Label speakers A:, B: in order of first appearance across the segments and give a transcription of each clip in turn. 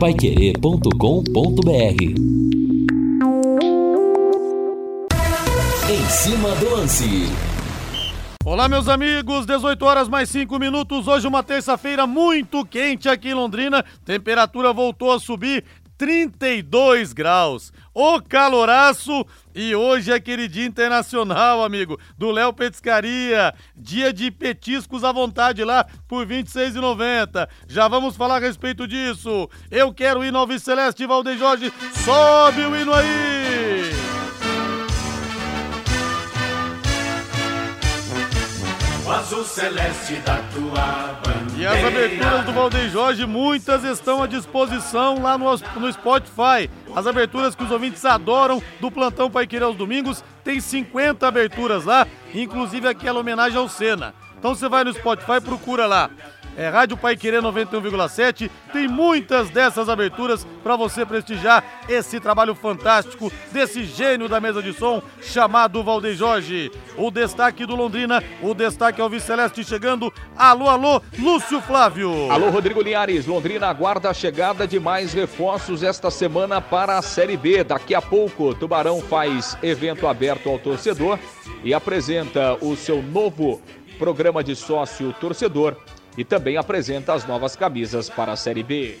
A: paiquerê.com.br Em cima do lance.
B: Olá, meus amigos, 18 horas mais 5 minutos. Hoje, uma terça-feira muito quente aqui em Londrina. Temperatura voltou a subir 32 graus. O caloraço! E hoje é aquele dia internacional, amigo, do Léo Petiscaria. Dia de petiscos à vontade lá por R$ 26,90. Já vamos falar a respeito disso. Eu quero ir no Alves Celeste, Valdeir Jorge. Sobe o hino aí!
C: Azul celeste da tua bandeira.
B: E as aberturas do Valdeir Jorge, muitas estão à disposição lá no, no Spotify. As aberturas que os ouvintes adoram do Plantão Pai Querer aos domingos. Tem 50 aberturas lá, inclusive aquela homenagem ao Senna. Então você vai no Spotify, procura lá é Rádio Pai Querer 91,7. Tem muitas dessas aberturas para você prestigiar esse trabalho fantástico desse gênio da mesa de som chamado Valdeir Jorge. O destaque do Londrina, o destaque Vice Celeste chegando. Alô, alô, Lúcio Flávio.
D: Alô, Rodrigo Linhares. Londrina aguarda a chegada de mais reforços esta semana para a Série B. Daqui a pouco, Tubarão faz evento aberto ao torcedor e apresenta o seu novo programa de sócio torcedor e também apresenta as novas camisas para a Série B.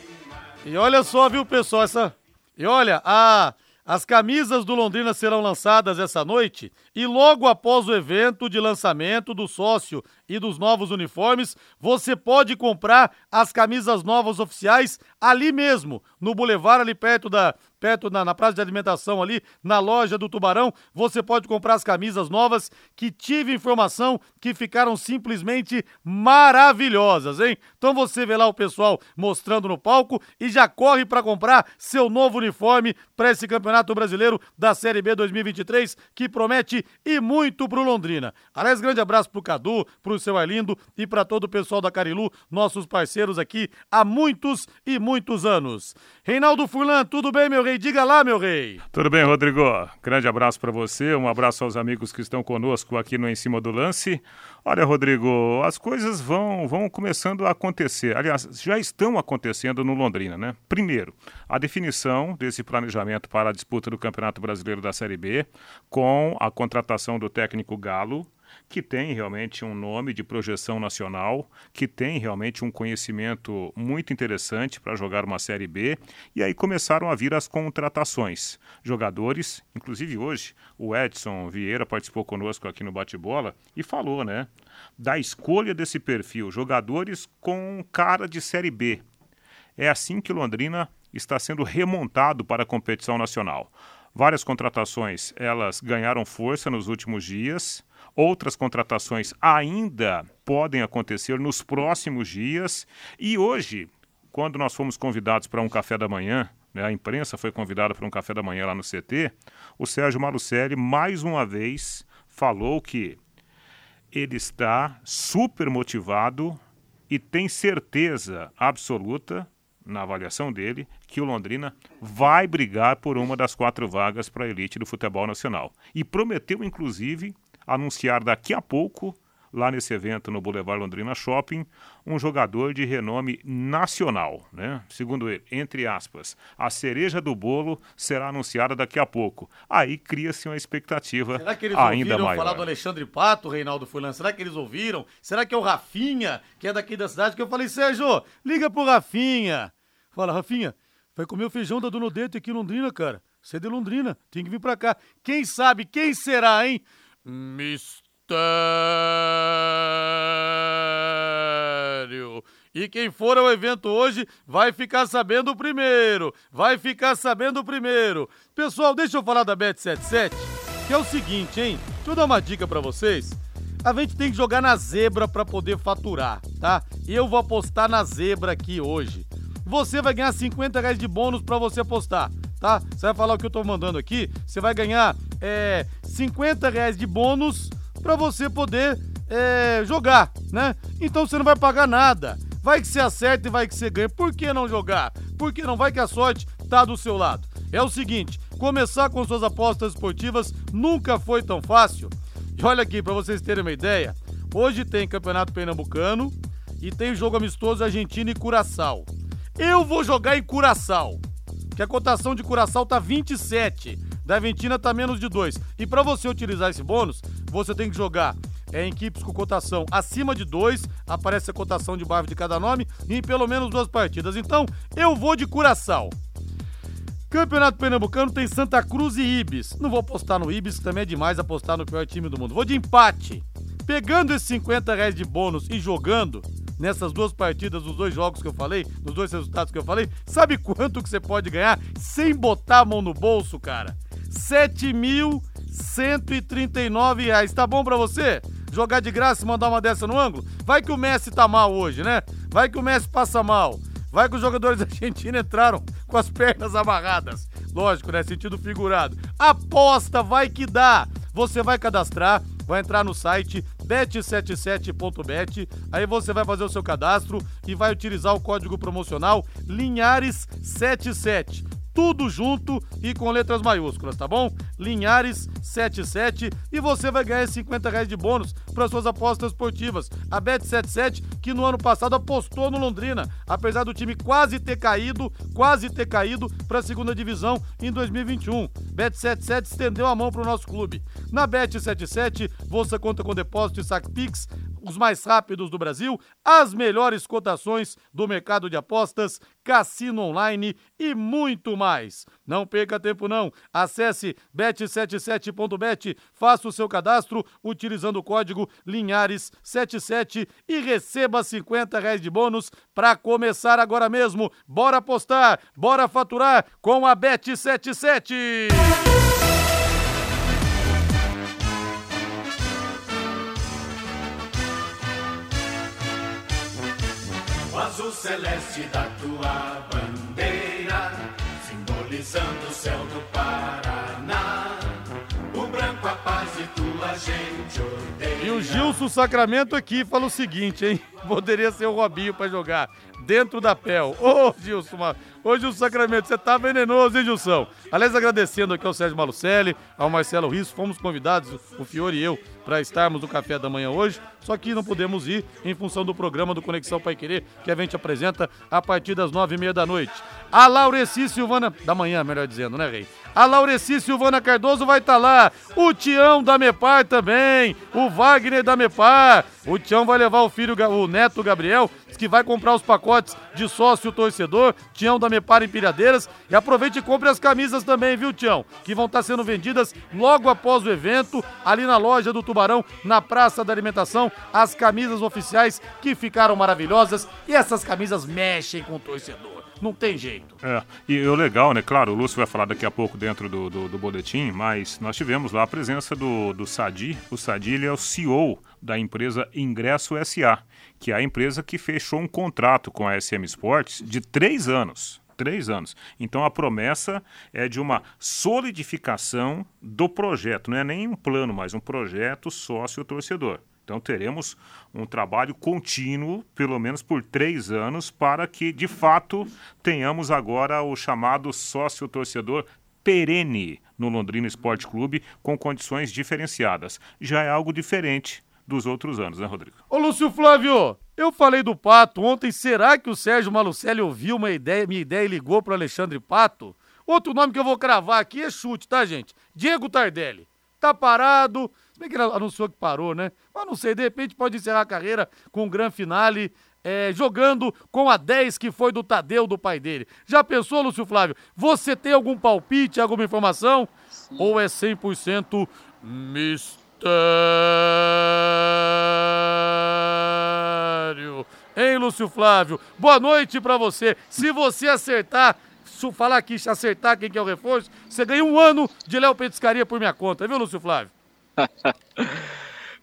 B: E olha só, viu, pessoal, essa. E olha, a. As camisas do Londrina serão lançadas essa noite e logo após o evento de lançamento do sócio e dos novos uniformes, você pode comprar as camisas novas oficiais ali mesmo, no Boulevard, ali perto da, perto na, na praça de alimentação ali, na loja do Tubarão, você pode comprar as camisas novas que tive informação que ficaram simplesmente maravilhosas, hein? Então você vê lá o pessoal mostrando no palco e já corre para comprar seu novo uniforme para esse Campeonato Brasileiro da Série B 2023 que promete e muito pro Londrina. Aliás, grande abraço pro Cadu, pro seu Arlindo e para todo o pessoal da Carilu, nossos parceiros aqui há muitos e muitos anos. Reinaldo Furlan, tudo bem, meu rei? Diga lá, meu rei.
E: Tudo bem, Rodrigo. Grande abraço para você, um abraço aos amigos que estão conosco aqui no Em Cima do Lance. Olha, Rodrigo, as coisas vão, vão começando a acontecer. Aliás, já estão acontecendo no Londrina, né? Primeiro, a definição desse planejamento para a disputa do Campeonato Brasileiro da Série B, com a contratação do técnico Galo que tem realmente um nome de projeção nacional, que tem realmente um conhecimento muito interessante para jogar uma Série B, e aí começaram a vir as contratações. Jogadores, inclusive hoje, o Edson Vieira participou conosco aqui no Bate-Bola e falou, né, da escolha desse perfil, jogadores com cara de Série B. É assim que Londrina está sendo remontado para a competição nacional. Várias contratações, elas ganharam força nos últimos dias Outras contratações ainda podem acontecer nos próximos dias. E hoje, quando nós fomos convidados para um café da manhã, né, a imprensa foi convidada para um café da manhã lá no CT, o Sérgio Malucelli mais uma vez falou que ele está super motivado e tem certeza absoluta, na avaliação dele, que o Londrina vai brigar por uma das quatro vagas para a elite do futebol nacional. E prometeu, inclusive, anunciar daqui a pouco, lá nesse evento no Boulevard Londrina Shopping, um jogador de renome nacional, né? Segundo ele, entre aspas, a cereja do bolo será anunciada daqui a pouco. Aí cria-se uma expectativa
B: Será que eles
E: ainda
B: ouviram
E: maior.
B: falar do Alexandre Pato, Reinaldo Fulan? Será que eles ouviram? Será que é o Rafinha, que é daqui da cidade? Que eu falei, Sérgio, liga pro Rafinha. Fala, Rafinha, vai comer o feijão da Dona Odete aqui em Londrina, cara. Você é de Londrina, tem que vir pra cá. Quem sabe, quem será, hein? Mistério. E quem for ao evento hoje vai ficar sabendo primeiro. Vai ficar sabendo primeiro. Pessoal, deixa eu falar da Bet77, que é o seguinte, hein? Deixa eu dar uma dica pra vocês. A gente tem que jogar na zebra pra poder faturar, tá? Eu vou apostar na zebra aqui hoje. Você vai ganhar 50 reais de bônus pra você apostar, tá? Você vai falar o que eu tô mandando aqui, você vai ganhar é, 50 reais de bônus pra você poder é, jogar, né? Então você não vai pagar nada. Vai que você acerta e vai que você ganha. Por que não jogar? Porque não vai que a sorte tá do seu lado. É o seguinte, começar com suas apostas esportivas nunca foi tão fácil. E olha aqui, pra vocês terem uma ideia, hoje tem Campeonato Pernambucano e tem jogo amistoso Argentina e Curaçao. Eu vou jogar em Curaçao, que a cotação de Curaçao tá 27. Da Aventina tá menos de 2. E para você utilizar esse bônus, você tem que jogar é, em equipes com cotação acima de 2, aparece a cotação de baixo de cada nome, e em pelo menos duas partidas. Então, eu vou de Curaçao. Campeonato Pernambucano tem Santa Cruz e Ibis. Não vou apostar no Ibis, que também é demais apostar no pior time do mundo. Vou de empate. Pegando esses 50 reais de bônus e jogando nessas duas partidas, nos dois jogos que eu falei, nos dois resultados que eu falei, sabe quanto que você pode ganhar sem botar a mão no bolso, cara? 7.139 reais. Tá bom pra você? Jogar de graça e mandar uma dessa no ângulo? Vai que o Messi tá mal hoje, né? Vai que o Messi passa mal. Vai que os jogadores argentinos entraram com as pernas amarradas. Lógico, né? Sentido figurado. Aposta, vai que dá. Você vai cadastrar, vai entrar no site bet77.bet, aí você vai fazer o seu cadastro e vai utilizar o código promocional Linhares77 tudo junto e com letras maiúsculas, tá bom? Linhares77 e você vai ganhar 50 reais de bônus para suas apostas esportivas. A Bet77, que no ano passado apostou no Londrina, apesar do time quase ter caído, quase ter caído para a segunda divisão em 2021. Bet77 estendeu a mão para o nosso clube. Na Bet77, você conta com depósito e saque Pix, os mais rápidos do Brasil, as melhores cotações do mercado de apostas, cassino online e muito mais. Não perca tempo não. Acesse bet77.bet, faça o seu cadastro utilizando o código Linhares77 e receba 50 reais de bônus para começar agora mesmo. Bora apostar, bora faturar com a Bet77.
C: Celeste da tua bandeira, simbolizando o céu do Paraná. O branco a paz e tua gente odeia.
B: E o Gilson Sacramento aqui fala o seguinte, hein? Poderia ser o Robinho para jogar dentro da PEL. Ô, Gilson, ma- ô, Gilson Sacramento, você tá venenoso, hein, Gilson? Aliás, agradecendo aqui ao Sérgio Malucelli, ao Marcelo Risso, fomos convidados, o Fiore e eu, para estarmos no café da manhã hoje, só que não podemos ir em função do programa do Conexão Pai Querer, que a gente apresenta a partir das nove e meia da noite. A Laureci Silvana, da manhã, melhor dizendo, né, Rei? A Laureci Silvana Cardoso vai estar lá, o Tião da Mepar também, o Wagner da Mepar, o Tião vai levar o filho, o neto Gabriel, que vai comprar os pacotes de sócio torcedor, Tião da Mepar em Pilhadeiras, e aproveite e compre as camisas também, viu, Tião? Que vão estar sendo vendidas logo após o evento, ali na loja do Tubarão, na Praça da Alimentação, as camisas oficiais que ficaram maravilhosas, e essas camisas mexem com o torcedor, não tem jeito.
E: É, e o legal, né? Claro, o Lúcio vai falar daqui a pouco dentro do, do, do boletim, mas nós tivemos lá a presença do, do Sadi. O Sadi ele é o CEO da empresa Ingresso SA, que é a empresa que fechou um contrato com a SM Sports de três anos. Três anos. Então a promessa é de uma solidificação do projeto. Não é nem um plano, mas um projeto sócio-torcedor. Então teremos um trabalho contínuo, pelo menos por três anos, para que de fato tenhamos agora o chamado sócio-torcedor perene no Londrina Esporte Clube com condições diferenciadas. Já é algo diferente dos outros anos, né, Rodrigo?
B: Ô Lúcio Flávio, eu falei do Pato ontem, será que o Sérgio Malucelli ouviu uma ideia, minha ideia e ligou pro Alexandre Pato? Outro nome que eu vou cravar aqui é chute, tá, gente? Diego Tardelli. Tá parado, se bem que ele anunciou que parou, né? Mas não sei, de repente pode encerrar a carreira com um grande finale, é, jogando com a 10 que foi do Tadeu, do pai dele. Já pensou, Lúcio Flávio? Você tem algum palpite, alguma informação? Ou é 100% mistério? Hein, Lúcio Flávio? Boa noite pra você. Se você acertar, se falar aqui, se acertar quem que é o reforço, você ganha um ano de Léo Petiscaria por minha conta, viu, Lúcio Flávio?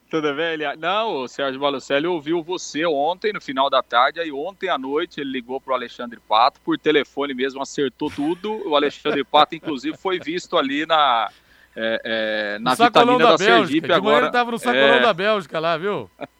F: Tudo bem, Elias? Não, o Sérgio Malucelli ouviu você ontem, no final da tarde, aí ontem à noite ele ligou pro Alexandre Pato, por telefone mesmo, acertou tudo. O Alexandre Pato, inclusive, foi visto ali na, é, é, na vitamina
B: da,
F: da,
B: Bélgica.
F: Sergipe agora.
B: ele tava no sacolão
F: É,
B: da Bélgica lá, viu?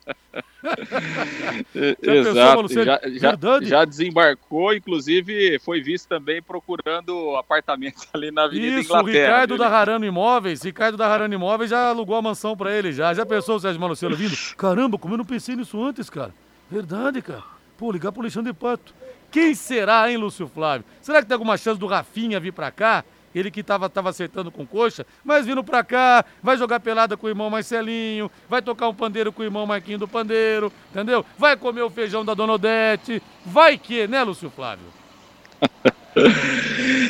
B: pensou,
F: Exato,
B: Malucelli?
F: já, já, já desembarcou, inclusive foi visto também procurando apartamento ali na Avenida
B: Isso, o
F: Inglaterra.
B: Ricardo
F: viu?
B: da Harano Imóveis, Ricardo da Harano Imóveis já alugou a mansão pra ele já. Já pensou o Sérgio Malucelli vindo? Caramba, como eu não pensei nisso antes, cara. Verdade, cara. Pô, ligar pro Alexandre Pato. Quem será, hein, Lúcio Flávio? Será que tem alguma chance do Rafinha vir pra cá? Ele que tava, tava acertando com coxa, mas vindo pra cá, vai jogar pelada com o irmão Marcelinho, vai tocar um pandeiro com o irmão Marquinho do Pandeiro, entendeu? Vai comer o feijão da Dona Odete. Vai que, né, Lúcio Flávio?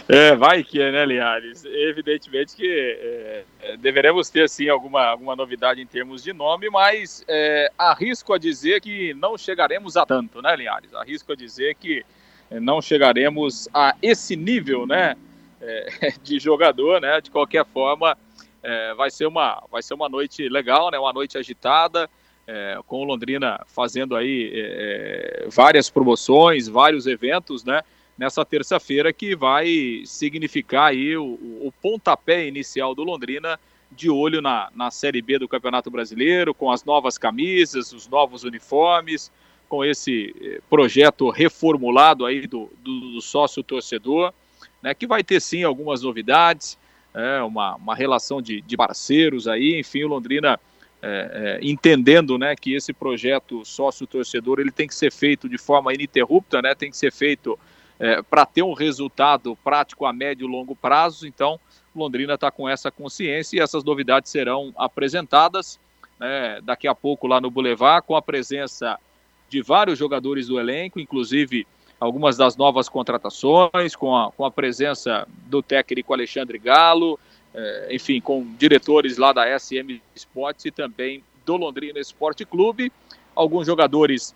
F: É, vai que né, Linhares? Evidentemente que é, deveremos ter, sim, alguma, alguma novidade em termos de nome, mas é, arrisco a dizer que não chegaremos a tanto, né, Linhares? Arrisco a dizer que é, não chegaremos a esse nível, né, é, de jogador, né? De qualquer forma, é, vai, ser uma, vai ser uma noite legal, né? Uma noite agitada, com o Londrina fazendo aí várias promoções, vários eventos, né? nessa terça-feira, que vai significar aí o, o, pontapé inicial do Londrina de olho na, na Série B do Campeonato Brasileiro, com as novas camisas, os novos uniformes, com esse eh, projeto reformulado aí do, do, do sócio torcedor, né, que vai ter sim algumas novidades, é, uma, uma relação de, de parceiros aí, enfim, o Londrina é, é, entendendo né, que esse projeto sócio-torcedor ele tem que ser feito de forma ininterrupta, né, tem que ser feito é, para ter um resultado prático a médio e longo prazo. Então, Londrina está com essa consciência e essas novidades serão apresentadas né, daqui a pouco lá no Boulevard, com a presença de vários jogadores do elenco, inclusive algumas das novas contratações, com a, com a presença do técnico Alexandre Galo, é, enfim, com diretores lá da SM Sports e também do Londrina Esporte Clube. Alguns jogadores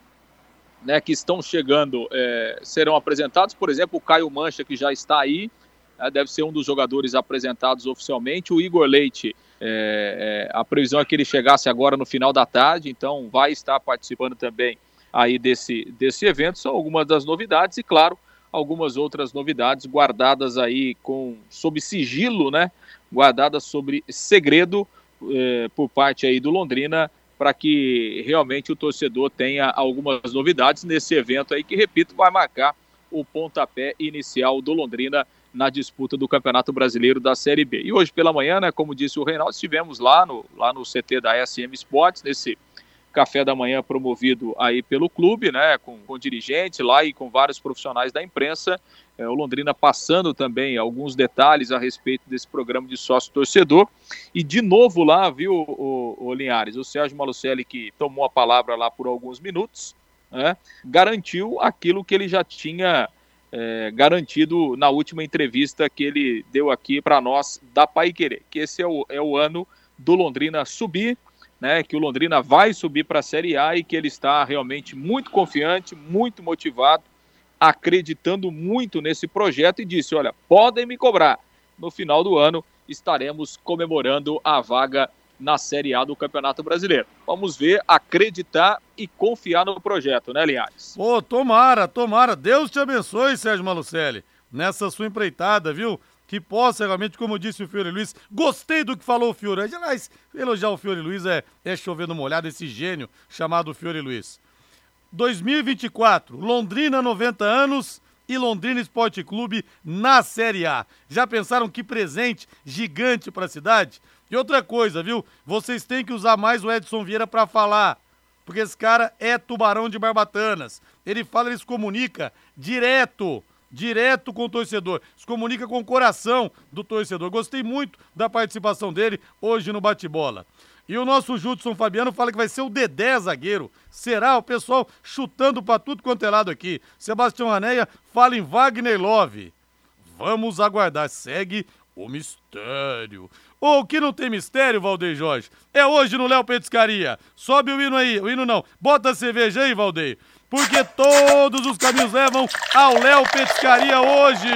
F: né, que estão chegando é, serão apresentados. Por exemplo, o Caio Mancha, que já está aí, né, deve ser um dos jogadores apresentados oficialmente. O Igor Leite, é, a previsão é que ele chegasse agora no final da tarde, então vai estar participando também aí desse, desse evento. São algumas das novidades e, claro, algumas outras novidades guardadas aí com sob sigilo, né? Guardadas sobre segredo é, por parte aí do Londrina para que realmente o torcedor tenha algumas novidades nesse evento aí que, repito, vai marcar o pontapé inicial do Londrina na disputa do Campeonato Brasileiro da Série B. E hoje pela manhã, né, como disse o Reinaldo, estivemos lá no, lá no CT da SM Sports, nesse café da manhã promovido aí pelo clube, né, com, com dirigentes lá e com vários profissionais da imprensa. É, o Londrina passando também alguns detalhes a respeito desse programa de sócio torcedor. E de novo lá, viu, o, o Linhares, o Sérgio Malucelli, que tomou a palavra lá por alguns minutos, né, garantiu aquilo que ele já tinha é, garantido na última entrevista que ele deu aqui para nós da Pai Querer, que esse é o, é o ano do Londrina subir né, que o Londrina vai subir para a Série A e que ele está realmente muito confiante, muito motivado, acreditando muito nesse projeto e disse: olha, podem me cobrar. No final do ano estaremos comemorando a vaga na Série A do Campeonato Brasileiro. Vamos ver, acreditar e confiar no projeto, né, Linhares?
B: Pô, tomara, tomara. Deus te abençoe, Sérgio Malucelli, nessa sua empreitada, viu? Que possa realmente, como disse o Fiore Luiz, gostei do que falou o Fiore. Aliás, elogiar o Fiore Luiz é, é chover no molhado, esse gênio chamado Fiore Luiz. 2024, Londrina 90 anos e Londrina Esporte Clube na Série A. Já pensaram que presente gigante para a cidade? E outra coisa, viu? Vocês têm que usar mais o Edson Vieira para falar, porque esse cara é tubarão de barbatanas. Ele fala, ele se comunica direto direto com o torcedor, se comunica com o coração do torcedor. Gostei muito da participação dele hoje no bate-bola. E o nosso Judson Fabiano fala que vai ser o Dedé zagueiro. Será? O pessoal chutando para tudo quanto é lado aqui. Sebastião Raneia fala em Wagner Love. Vamos aguardar. Segue o mistério. Ou que não tem mistério, Valdeir Jorge? É hoje no Léo Petiscaria. Sobe o hino aí. O hino não. Bota a cerveja aí, Valdeir porque todos os caminhos levam ao Léo Petiscaria hoje.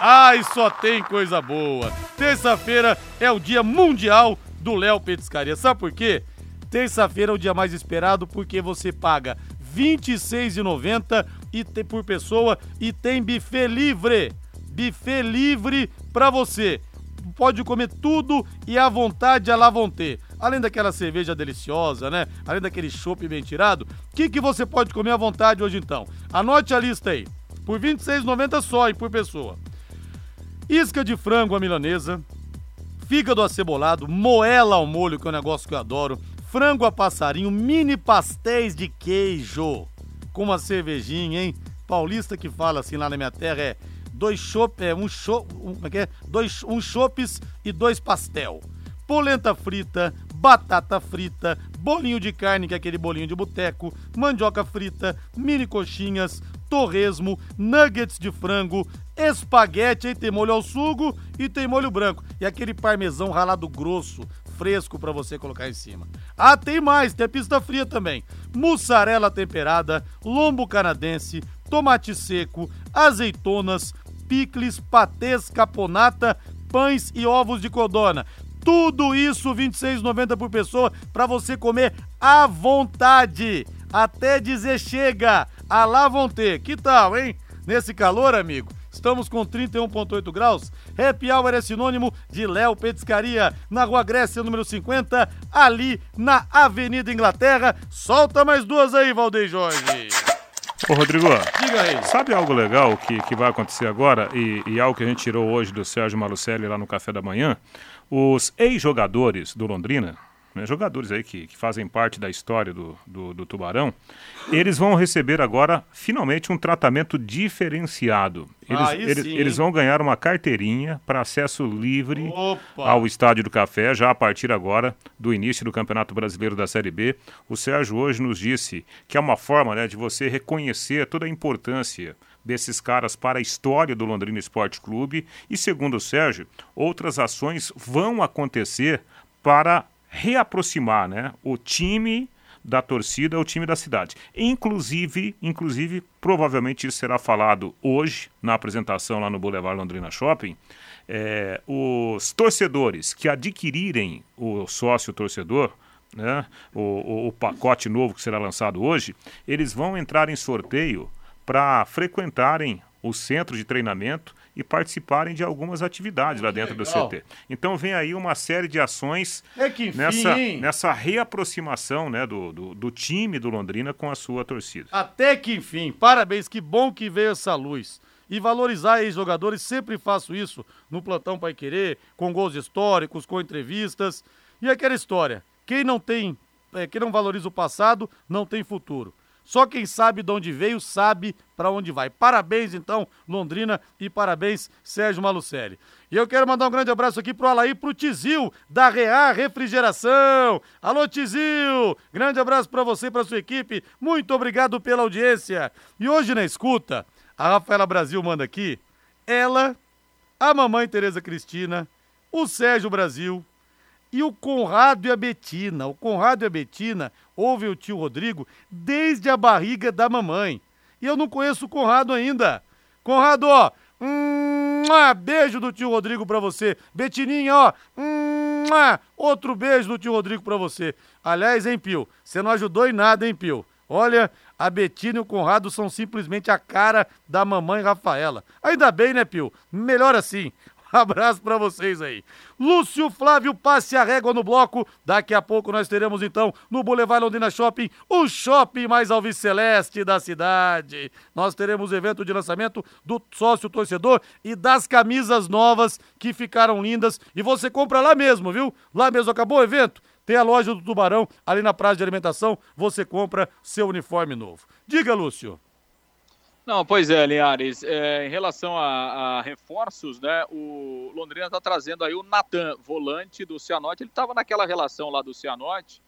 B: Ai, só tem coisa boa. Terça-feira é o dia mundial do Léo Petiscaria. Sabe por quê? Terça-feira é o dia mais esperado porque você paga R$ 26,90 e por pessoa e tem buffet livre. Buffet livre para você. Pode comer tudo e à vontade a lá vão ter além daquela cerveja deliciosa, né? Além daquele chopp bem tirado, o que, que você pode comer à vontade hoje então? Anote a lista aí. Por R$ 26,90 só e por pessoa. Isca de frango à milanesa, fígado acebolado, moela ao molho, que é um negócio que eu adoro, frango a passarinho, mini pastéis de queijo, com uma cervejinha, hein? paulista que fala assim lá na minha terra é dois chopp, é um chopp, um, como é que é? Dois, um chopes e dois pastel. Polenta frita, batata frita, bolinho de carne, que é aquele bolinho de boteco, mandioca frita, mini coxinhas, torresmo, nuggets de frango, espaguete, aí tem molho ao sugo e tem molho branco. E aquele parmesão ralado grosso, fresco para você colocar em cima. Ah, tem mais, tem pista fria também. Mussarela temperada, lombo canadense, tomate seco, azeitonas, picles, patês, caponata, pães e ovos de codorna. Tudo isso R$ 26,90 por pessoa para você comer à vontade. Até dizer chega. A lá vão ter. Que tal, hein? Nesse calor, amigo. Estamos com 31,8 graus. Happy Hour é sinônimo de Léo Petiscaria, na Rua Grécia, número 50, ali na Avenida Inglaterra. Solta mais duas aí, Valdeir Jorge.
E: Ô, Rodrigo,
B: Diga aí.
E: sabe algo legal que, que vai acontecer agora e, e algo que a gente tirou hoje do Sérgio Malucelli lá no café da manhã? Os ex-jogadores do Londrina, né, jogadores aí que, que fazem parte da história do, do, do Tubarão, eles vão receber agora, finalmente, um tratamento diferenciado. Eles,
B: Aí
E: eles, eles vão ganhar uma carteirinha para acesso livre
B: Opa!
E: ao Estádio do Café, já a partir agora do início do Campeonato Brasileiro da Série B. O Sérgio hoje nos disse que é uma forma né, de você reconhecer toda a importância desses caras para a história do Londrina Esporte Clube. E segundo o Sérgio, outras ações vão acontecer para reaproximar né, o time da torcida ao time da cidade. Inclusive, inclusive, provavelmente isso será falado hoje na apresentação lá no Boulevard Londrina Shopping. É, os torcedores que adquirirem o sócio torcedor, né, o, o- o pacote novo que será lançado hoje, eles vão entrar em sorteio para frequentarem o centro de treinamento e participarem de algumas atividades lá dentro do
B: legal.
E: CT. Então vem aí uma série de ações
B: É que enfim,
E: nessa, nessa reaproximação né, do, do, do time do Londrina com a sua torcida.
B: Até que enfim, parabéns, que bom que veio essa luz. E valorizar ex-jogadores, sempre faço isso no Plantão Pai Querer, com gols históricos, com entrevistas. E aquela história, quem não tem, é, quem não valoriza o passado, não tem futuro. Só quem sabe de onde veio, sabe para onde vai. Parabéns, então, Londrina, e parabéns, Sérgio Malucelli. E eu quero mandar um grande abraço aqui pro Alaí, pro Tizil, da Rea Refrigeração. Alô, Tizil! Grande abraço para você e pra sua equipe. Muito obrigado pela audiência. E hoje na escuta, a Rafaela Brasil manda aqui, ela, a mamãe Tereza Cristina, o Sérgio Brasil, e o Conrado e a Betina. O Conrado e a Betina ouvem o tio Rodrigo desde a barriga da mamãe. E eu não conheço o Conrado ainda. Conrado, ó. hum, beijo do tio Rodrigo pra você. Betininha, ó. hum, outro beijo do tio Rodrigo pra você. Aliás, hein, Pio? Você não ajudou em nada, hein, Pio? Olha, a Betina e o Conrado são simplesmente a cara da mamãe Rafaela. Ainda bem, né, Pio? Melhor assim. Abraço pra vocês aí. Lúcio Flávio, passe a régua no bloco. Daqui a pouco nós teremos então no Boulevard Londrina Shopping, o shopping mais alviceleste da cidade. Nós teremos evento de lançamento do sócio torcedor e das camisas novas que ficaram lindas. E você compra lá mesmo, viu? Lá mesmo acabou o evento. Tem a loja do Tubarão ali na praça de alimentação. Você compra seu uniforme novo. Diga, Lúcio.
F: Não, pois é, Linhares. É, em relação a, a reforços, né? O Londrina está trazendo aí o Natan, volante do Cianorte. Ele estava naquela relação lá do Cianorte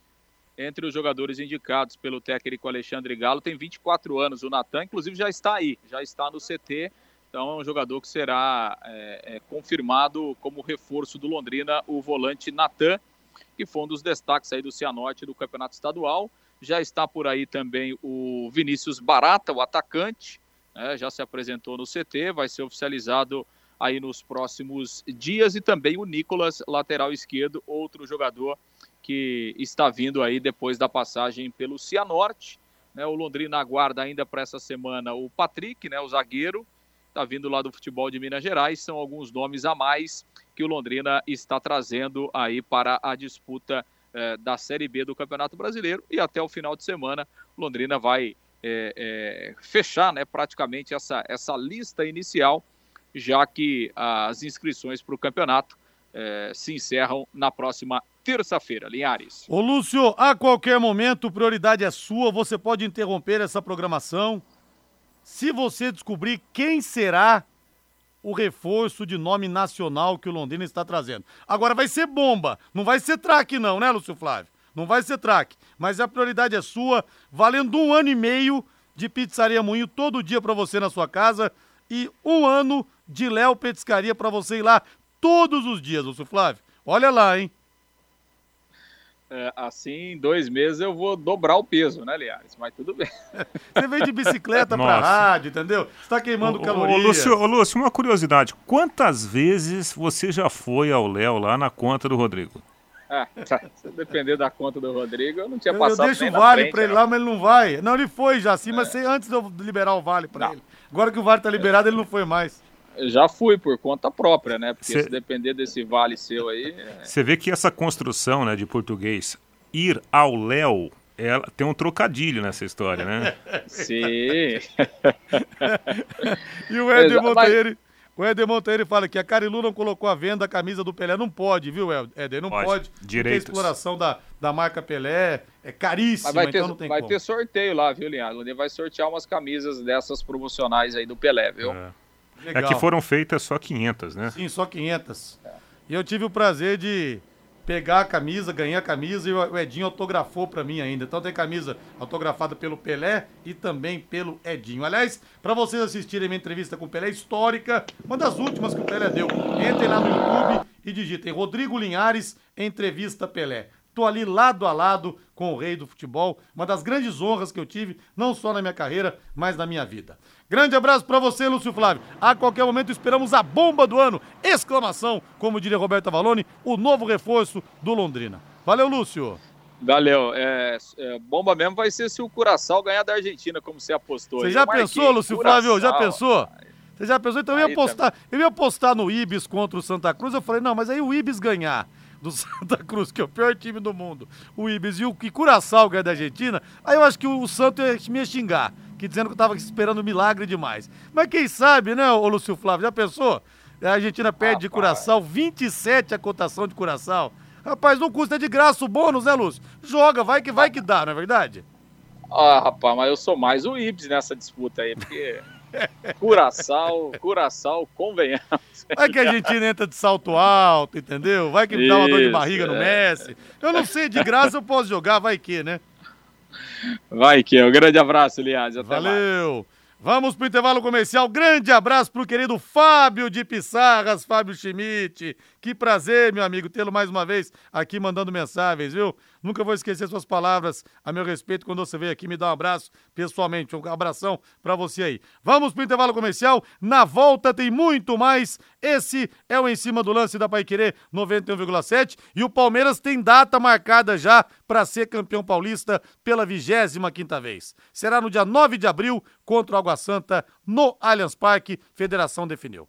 F: entre os jogadores indicados pelo técnico Alexandre Galo. Tem 24 anos o Natan, inclusive já está aí, já está no CT. Então é um jogador que será é, é, confirmado como reforço do Londrina, o volante Natan, que foi um dos destaques aí do Cianorte do Campeonato Estadual. Já está por aí também o Vinícius Barata, o atacante, né, já se apresentou no CT, vai ser oficializado aí nos próximos dias e também o Nicolas, lateral esquerdo, outro jogador que está vindo aí depois da passagem pelo Cianorte. Né, o Londrina aguarda ainda para essa semana o Patrick, né, o zagueiro, está vindo lá do futebol de Minas Gerais. São alguns nomes a mais que o Londrina está trazendo aí para a disputa eh, da Série B do Campeonato Brasileiro. E até o final de semana, Londrina vai é, é, fechar né, praticamente essa, essa lista inicial, já que as inscrições para o campeonato é, se encerram na próxima terça-feira. Linhares.
B: Ô Lúcio, a qualquer momento, prioridade é sua, você pode interromper essa programação. se você descobrir quem será o reforço de nome nacional que o Londrina está trazendo. Agora vai ser bomba, não vai ser traque não, né, Lúcio Flávio? Não vai ser traque, mas a prioridade é sua, valendo um ano e meio de Pizzaria Moinho todo dia para você na sua casa e um ano de Léo Petiscaria para você ir lá todos os dias, Lúcio Flávio. Olha lá, hein?
F: É, assim, em dois meses eu vou dobrar o peso, né, Liares? Mas tudo bem.
B: Você vem de bicicleta pra rádio, entendeu? Você tá queimando
E: Ô,
B: caloria.
E: ô, Lúcio, ô, Lúcio, uma curiosidade. Quantas vezes você já foi ao Léo lá na conta do Rodrigo?
F: Ah, tá. Se depender da conta do Rodrigo, eu não tinha
B: Eu, eu
F: passado
B: deixo o vale
F: frente,
B: pra ele lá, mas ele não vai. Não, ele foi já sim, mas sem- antes de eu liberar o vale pra
F: Não.
B: ele. Agora que o vale tá liberado, ele não foi mais.
F: Eu já fui por conta própria, né? Porque
E: Cê-
F: se depender desse vale seu aí, é-
E: Você vê que essa construção né, de português, ir ao Léo, ela tem um trocadilho nessa história, né?
F: sim.
B: E o
F: Exa-
B: Monteiro, o Éder Monteiro fala que a Carilu não colocou à venda a camisa do Pelé. Não pode, viu, Éder? Não
E: Pode.
B: pode. porque a exploração da, da marca Pelé é caríssima,
F: Mas vai ter,
B: então não tem
F: vai
B: como.
F: ter sorteio lá, viu, Linhares? Ele vai sortear umas camisas dessas promocionais aí do Pelé, viu?
E: É. É
B: Legal.
E: que foram feitas só 500, né?
B: Sim, só 500. E eu tive o prazer de pegar a camisa, ganhar a camisa e o Edinho autografou pra mim ainda. Então tem camisa autografada pelo Pelé e também pelo Edinho. Aliás, pra vocês assistirem minha entrevista com o Pelé histórica, uma das últimas que o Pelé deu. Entrem lá no YouTube e digitem Rodrigo Linhares, entrevista Pelé. Tô ali lado a lado com o rei do futebol, uma das grandes honras que eu tive, não só na minha carreira, mas na minha vida. Grande abraço pra você, Lúcio Flávio. A qualquer momento esperamos a bomba do ano! Exclamação, como diria Roberto Avalone, o novo reforço do Londrina. Valeu, Lúcio.
F: Valeu. É, é, bomba mesmo vai ser se o Curaçao ganhar da Argentina, como você apostou.
B: Você já pensou, Lúcio Flávio? Já pensou? Você já pensou? Então eu ia apostar, eu ia apostar no Ibis contra o Santa Cruz. Eu falei, não, mas aí o Ibis ganhar do Santa Cruz, que é o pior time do mundo, o Ibis e o Curaçao ganhar da Argentina, aí eu acho que o Santos ia me xingar, que dizendo que eu tava esperando um milagre demais. Mas quem sabe, né, ô Lúcio Flávio? Já pensou? A Argentina perde de
F: Rapaz.
B: Curaçao, 27 a cotação de Curaçao. Rapaz, não custa é de graça o bônus, né, Lúcio? Joga, vai que vai que dá, não é verdade?
F: Ah, rapaz, mas eu sou mais o Ibis nessa disputa aí, porque Curaçao, Curaçao, convenhamos.
B: Vai que a Argentina entra de salto alto, entendeu? Vai que me dá uma dor de
F: Isso,
B: barriga no
F: é.
B: Messi. Eu não sei, de graça eu posso jogar, vai que, né?
F: Vai que. Um grande abraço, Linhares. Até mais.
B: Valeu! Vamos pro intervalo comercial. Grande abraço pro querido Fábio de Pissarras, Fábio Schmidt. Que prazer, meu amigo, tê-lo mais uma vez aqui mandando mensagens, viu? Nunca vou esquecer suas palavras a meu respeito quando você veio aqui me dar um abraço pessoalmente. Um abração pra você aí. Vamos pro intervalo comercial. Na volta tem muito mais. Esse é o Em Cima do Lance da Paiquerê 91,7 e o Palmeiras tem data marcada já para ser campeão paulista pela 25 quinta vez. Será no dia 9 de abril contra o Água Santa no Allianz Parque. Federação definiu.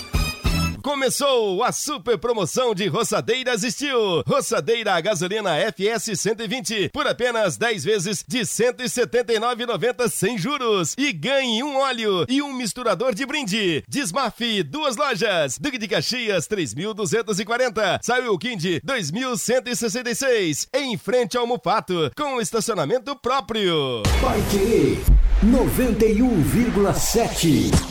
G: Começou a super promoção de roçadeiras Steel. Roçadeira a gasolina FS 120 por apenas 10 vezes de R$ 179,90 sem juros. E ganhe um óleo e um misturador de brinde. Desmaf, duas lojas. Duque de Caxias, 3.240. Saiu Kind, 2.166. Em frente ao Mufato, com estacionamento próprio.
H: Paiquerê 91,7.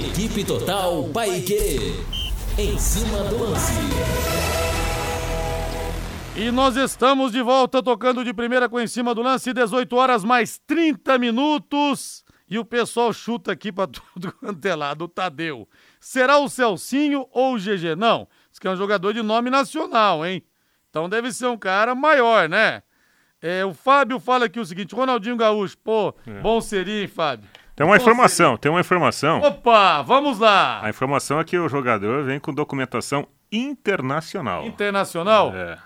A: Equipe Total Paique. Em cima do lance.
B: E nós estamos de volta tocando de primeira com em cima do lance, 18 horas mais 30 minutos. E o pessoal chuta aqui para tudo quanto é lado, o Tadeu. Será o Celcinho ou o GG? Não, diz que é um jogador de nome nacional, hein? Então deve ser um cara maior, né? É, o Fábio fala aqui o seguinte: Ronaldinho Gaúcho, pô,
E: É.
B: bom seria, hein, Fábio?
E: Tem uma informação, tem uma informação.
B: Opa, vamos lá!
E: A informação é que o jogador vem com documentação internacional.
B: Internacional?
E: É.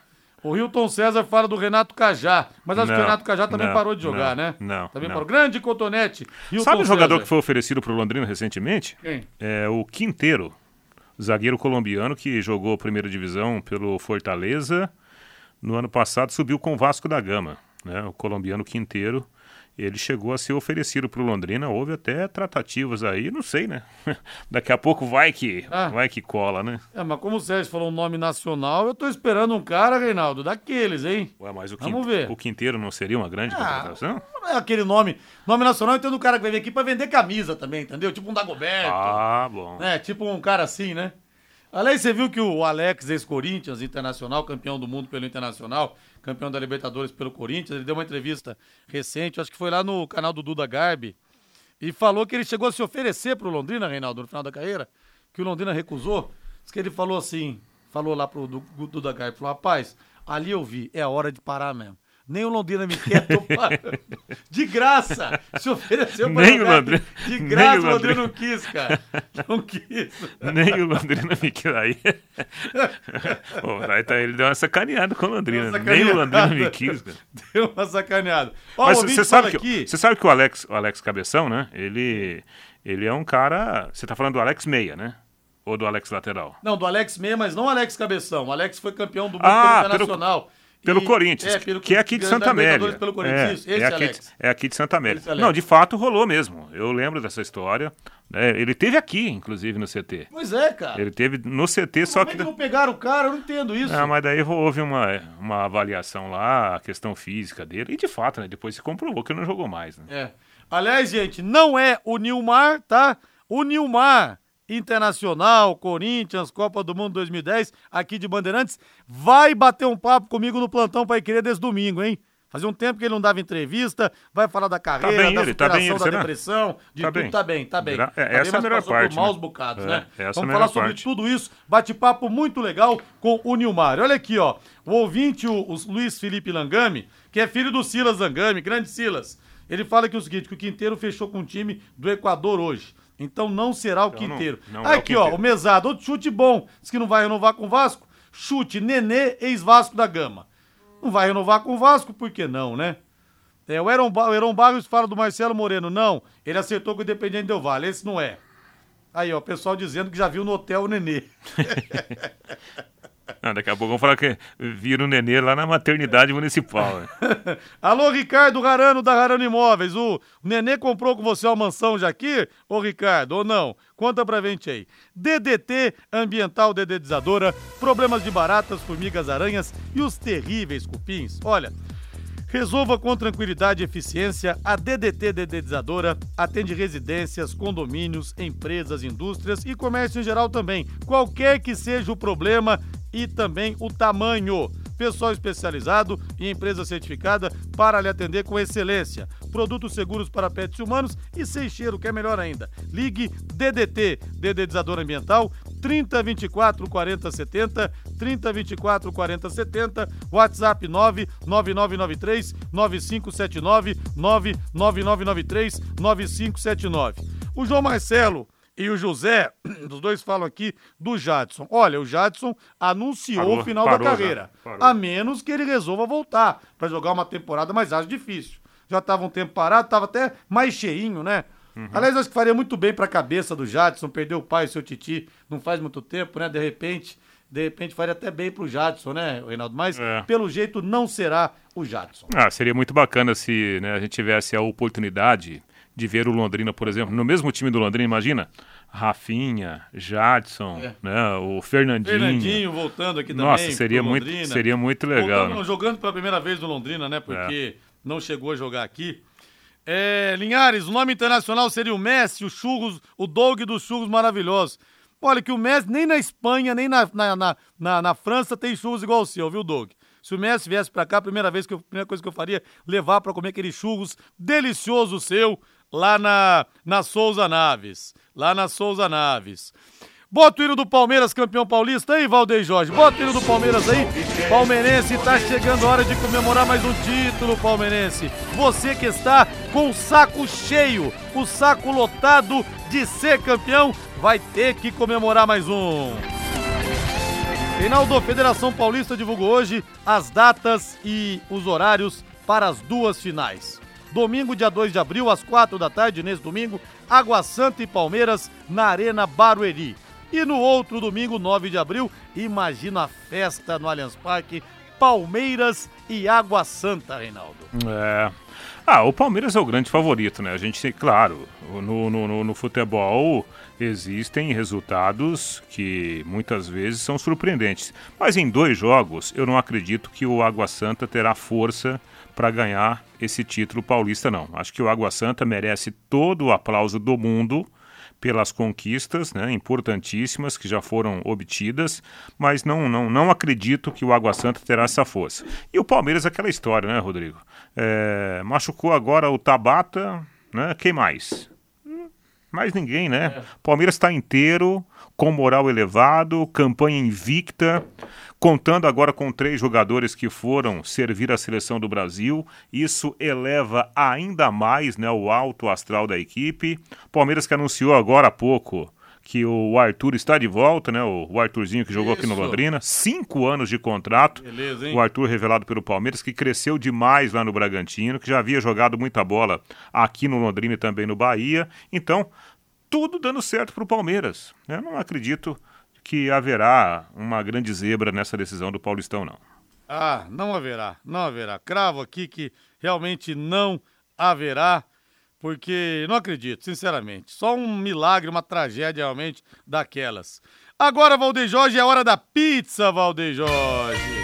B: O Hilton César fala do Renato Cajá, mas acho que o
E: Não,
B: Renato Cajá também
E: não,
B: parou de jogar,
E: não,
B: né?
E: não,
B: Também
E: não.
B: parou. Grande cotonete. Hilton
E: Sabe o jogador
B: César.
E: que foi oferecido pro Londrina recentemente?
B: Quem?
E: É o Quinteiro, zagueiro colombiano que jogou a primeira divisão pelo Fortaleza. No ano passado subiu com o Vasco da Gama, né? O colombiano Quinteiro. Ele chegou a ser oferecido pro Londrina, houve até tratativas aí, não sei, né? Daqui a pouco vai que
B: Ah.
E: vai que cola, né?
B: É, mas como o Sérgio falou um nome nacional, eu tô esperando um cara, Reinaldo, daqueles, hein?
E: Ué, mas o,
B: Vamos
E: Quinte-
B: ver.
E: o Quinteiro não seria uma grande
B: Ah,
E: contratação?
B: Não é aquele nome. Nome nacional, então do cara que vir aqui pra vender camisa também, entendeu? Tipo um Dagoberto.
E: Ah, bom.
B: né? Tipo um cara assim, né? Aliás, você viu que o Alex, ex-Corinthians, internacional, campeão do mundo pelo Internacional, campeão da Libertadores pelo Corinthians, ele deu uma entrevista recente, acho que foi lá no canal do Duda Garbi, e falou que ele chegou a se oferecer pro Londrina, Reinaldo, no final da carreira, que o Londrina recusou. Diz que ele falou assim, falou lá pro Du- Duda Garbi, falou, rapaz, ali eu vi, é a hora de parar mesmo. Nem o Londrina me quer, tô parando. De graça! Se ofereceu pra
E: Nem o
B: jogar
E: Londrina-
B: De graça,
E: o
B: o Londrina
E: Londrina.
B: não quis, cara. Não quis.
E: Nem o Londrina me quis aí. Aí tá, ele deu uma sacaneada com o Londrina. Nem o Londrina me quis, cara.
B: Deu uma sacaneada. Ó,
E: Mas
B: o
E: você sabe, que,
B: aqui.
E: você sabe que o Alex, o Alex Cabeção, né? Ele, ele é um cara. Você tá falando do Alex Meia, né? Ou do Alex Lateral?
B: Não, do Alex Meia, mas não Alex Cabeção. O Alex foi campeão do mundo
E: Ah,
B: pelo
E: pelo-
B: Internacional.
E: Pelo
B: E-
E: Corinthians,
B: é, pelo-
E: que é aqui de Santa Amélia.
B: Libertadores Pelo Corinthians, isso.
E: É,
B: Esse
E: é, aqui,
B: Alex.
E: é aqui de Santa Amélia.
B: Alex.
E: Não, de fato rolou mesmo. Eu lembro dessa história. né? Ele teve aqui, inclusive, no CT.
B: Pois é, cara.
E: Ele teve no CT, só
B: Como é
E: que.
B: que não pegaram o cara? Eu não entendo isso.
E: Ah, mas daí houve uma, uma avaliação lá, a questão física dele. E de fato, né? Depois se comprovou que ele não jogou mais. Né?
B: É. Aliás, gente, não é o Nilmar, tá? O Nilmar, Internacional, Corinthians, Copa do Mundo 2010, aqui de Bandeirantes, vai bater um papo comigo no plantão Pai Querer desse domingo, hein? Fazia um tempo que ele não dava entrevista, vai falar da carreira,
E: bem
B: da
E: ele, tá bem ele,
B: da
E: será?
B: depressão, de
E: Tá
B: tudo.
E: bem.
B: Tá bem, tá bem.
E: Gra-
B: Tá
E: é,
B: bem,
E: essa é a melhor
B: passou por
E: parte,
B: maus
E: né?
B: bocados,
E: É,
B: né?
E: essa é
B: Vamos
E: melhor
B: falar sobre
E: parte.
B: tudo isso, bate-papo muito legal com o Nilmar. Olha aqui, ó, o ouvinte, o, o Luiz Felipe Langami, que é filho do Silas Langami, grande Silas. Ele fala aqui o seguinte, que o Quinteiro fechou com o time do Equador hoje. Então não será o
E: Então não-
B: Quinteiro.
E: não é o
B: aqui, ó,
E: Quinteiro.
B: o Mesado, outro chute bom. Diz que não vai renovar com o Vasco. Chute, Nenê, ex-Vasco da Gama. Não vai renovar com o Vasco, por que não, né? É, o Heron, Ba- o Heron Barros fala do Marcelo Moreno. Não, ele acertou com o Independiente Del Vale. Esse não é. Aí, ó, o pessoal dizendo que já viu no hotel o Nenê.
E: Não, daqui a pouco vamos falar que vira o nenê lá na maternidade municipal. Né?
B: Alô, Ricardo Rarano da Rarano Imóveis. O Nenê comprou com você uma mansão já aqui? Ô, Ricardo, ou não? Conta pra gente aí. DDT Ambiental Dedetizadora, problemas de baratas, formigas, aranhas e os terríveis cupins. Olha, Resolva com tranquilidade e eficiência. A DDT Dedetizadora atende residências, condomínios, empresas, indústrias e comércio em geral também. Qualquer que seja o problema e também o tamanho. Pessoal especializado e empresa certificada para lhe atender com excelência. Produtos seguros para pets humanos e sem cheiro, que é melhor ainda. Ligue DDT, Dedetizador Ambiental, 3024 40 70, 3024 40 70, WhatsApp 99993 9579, 99993 9579. O João Marcelo e o José, os dois falam aqui do Jadson. Olha, o Jadson anunciou
E: Parou,
B: o final
E: parou
B: da
E: já,
B: carreira.
E: parou.
B: A menos que ele resolva voltar para jogar uma temporada, mas acho difícil. já estava um tempo parado, estava até mais cheinho, né? Uhum. Aliás, acho que faria muito bem para a cabeça do Jadson, perdeu o pai, o seu Titi, não faz muito tempo, né? De repente, de repente faria até bem pro Jadson, né, Reinaldo? Mas é. pelo jeito não será o Jadson.
E: Ah, seria muito bacana se né, a gente tivesse a oportunidade de ver o Londrina, por exemplo, no mesmo time do Londrina, imagina? Rafinha, Jadson, é. né, o Fernandinho.
B: Fernandinho voltando aqui também.
E: Nossa, seria muito, seria muito legal.
B: Voltando, né? Jogando pela primeira vez no Londrina, né? Porque é. não chegou a jogar aqui. É, Linhares, o nome internacional seria o Messi, o Churros, o Doug dos Churros Maravilhosos. Olha, que o Messi nem na Espanha, nem na, na, na, na, na França tem churros igual o seu, viu, Doug? Se o Messi viesse pra cá, a primeira, vez que eu, a primeira coisa que eu faria levar para comer aquele churros delicioso seu lá na, na Souza Naves. Lá na Souza Naves. Bota o hino do Palmeiras, campeão paulista aí, Valdeir Jorge. Bota o hino do Palmeiras aí. Palmeirense, tá chegando a hora de comemorar mais um título, palmeirense. Você que está com o saco cheio, o saco lotado de ser campeão, vai ter que comemorar mais um. Reinaldo, Federação Paulista divulgou hoje as datas e os horários para as duas finais. Domingo, dia 2 de abril, às 4 da tarde, nesse domingo, Água Santa e Palmeiras na Arena Barueri. E no outro domingo, 9 de abril, imagina a festa no Allianz Parque, Palmeiras e Água Santa, Reinaldo.
E: É. Ah, o Palmeiras é o grande favorito, né? A gente, claro, no, no, no futebol existem resultados que muitas vezes são surpreendentes. Mas em dois jogos, eu não acredito que o Água Santa terá força para ganhar esse título paulista, não. Acho que o Água Santa merece todo o aplauso do mundo pelas conquistas né, importantíssimas que já foram obtidas, mas não, não, não acredito que o Água Santa terá essa força. E o Palmeiras, aquela história, né, Rodrigo? É, machucou agora o Tabata, né? Quem mais? Mais ninguém, né? É. Palmeiras está inteiro, com moral elevado, campanha invicta contando agora com três jogadores que foram servir a seleção do Brasil. Isso eleva ainda mais né, o alto astral da equipe. Palmeiras que anunciou agora há pouco que o Arthur está de volta, né? O Arthurzinho que jogou Isso. aqui no Londrina, cinco anos de contrato. Beleza, hein? O Arthur revelado pelo Palmeiras, que cresceu demais lá no Bragantino, que já havia jogado muita bola aqui no Londrina e também no Bahia. Então, tudo dando certo para o Palmeiras. Eu não acredito que haverá uma grande zebra nessa decisão do Paulistão, não.
B: Ah, não haverá, não haverá. Cravo aqui que realmente não haverá, porque não acredito, sinceramente. Só um milagre, uma tragédia realmente daquelas. Agora, Valdeir Jorge, é hora da pizza, Valdeir Jorge.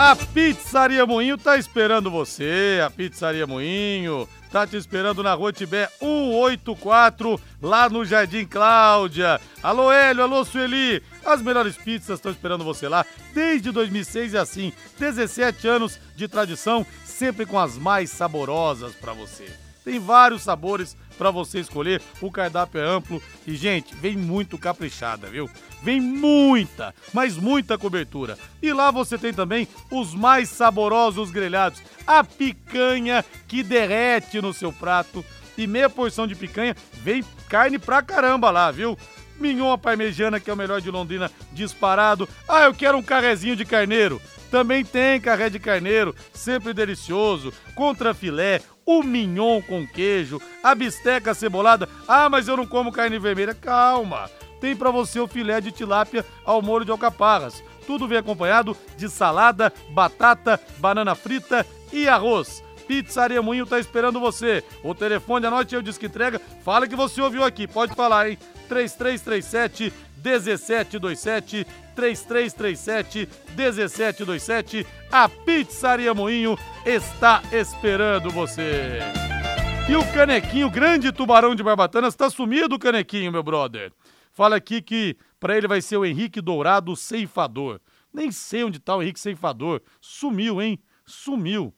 B: A Pizzaria Moinho tá esperando você. A Pizzaria Moinho tá te esperando na Rua Tibé 184, lá no Jardim Cláudia. Alô, Hélio, alô, Sueli. As melhores pizzas estão esperando você lá desde 2006 e assim, 17 anos de tradição, sempre com as mais saborosas para você. Tem vários sabores para você escolher. O cardápio é amplo e, gente, vem muito caprichada, viu? Vem muita, mas muita cobertura. E lá você tem também os mais saborosos grelhados, a picanha que derrete no seu prato e meia porção de picanha, vem carne pra caramba lá, viu? Mignon a parmegiana, que é o melhor de Londrina, disparado. Ah, eu quero um carrezinho de carneiro. Também tem carré de carneiro, sempre delicioso, contra filé, o mignon com queijo, a bisteca cebolada. Ah, mas eu não como carne vermelha. Calma, tem para você o filé de tilápia ao molho de alcaparras. Tudo vem acompanhado de salada, batata, banana frita e arroz. Pizzaria Moinho tá esperando você. O telefone, anote eu disse que entrega. Fala que você ouviu aqui, pode falar, hein? 3337 1727 3337 1727. A Pizzaria Moinho está esperando você. E o canequinho, grande tubarão de Barbatanas, está sumido o canequinho, meu brother. Fala aqui que para ele vai ser o Henrique Dourado Ceifador. Nem sei onde tá o Henrique Ceifador. Sumiu, hein? Sumiu.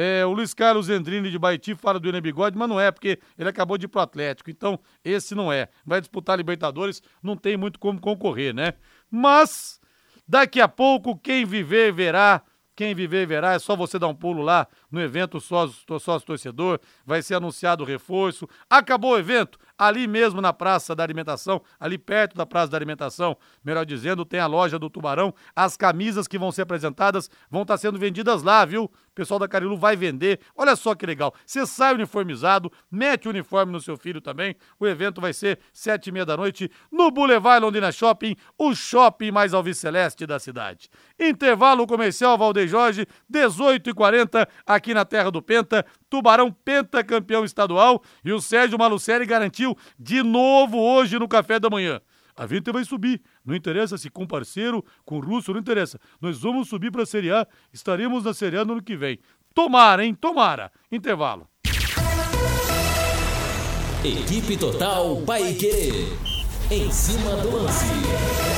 B: É, o Luiz Carlos Endrini de Baiti fala do Enem Bigode, mas não é, porque ele acabou de ir pro Atlético. Então, esse não é. Vai disputar Libertadores, não tem muito como concorrer, né? Mas, daqui a pouco, quem viver, verá. Quem viver, verá. É só você dar um pulo lá no evento sócio, sócio torcedor, vai ser anunciado o reforço. Acabou o evento, ali mesmo na Praça da Alimentação, ali perto da Praça da Alimentação, melhor dizendo, tem a loja do Tubarão. As camisas que vão ser apresentadas vão estar sendo vendidas lá, viu? Pessoal da Carilu vai vender. Olha só que legal. Você sai uniformizado, mete o uniforme no seu filho também. O evento vai ser sete e meia da noite no Boulevard Londrina Shopping, o shopping mais alviceleste da cidade. Intervalo comercial Valdeir Jorge, 18 e 40 aqui na terra do Penta. Tubarão Penta campeão estadual e o Sérgio Malucelli garantiu de novo hoje no café da manhã. A Vinte vai subir. Não interessa se com parceiro, com russo, não interessa. Nós vamos subir para a Série A. Estaremos na Série A no ano que vem. Tomara, hein? Tomara. Intervalo.
A: Equipe Total Paique. Em cima do lance.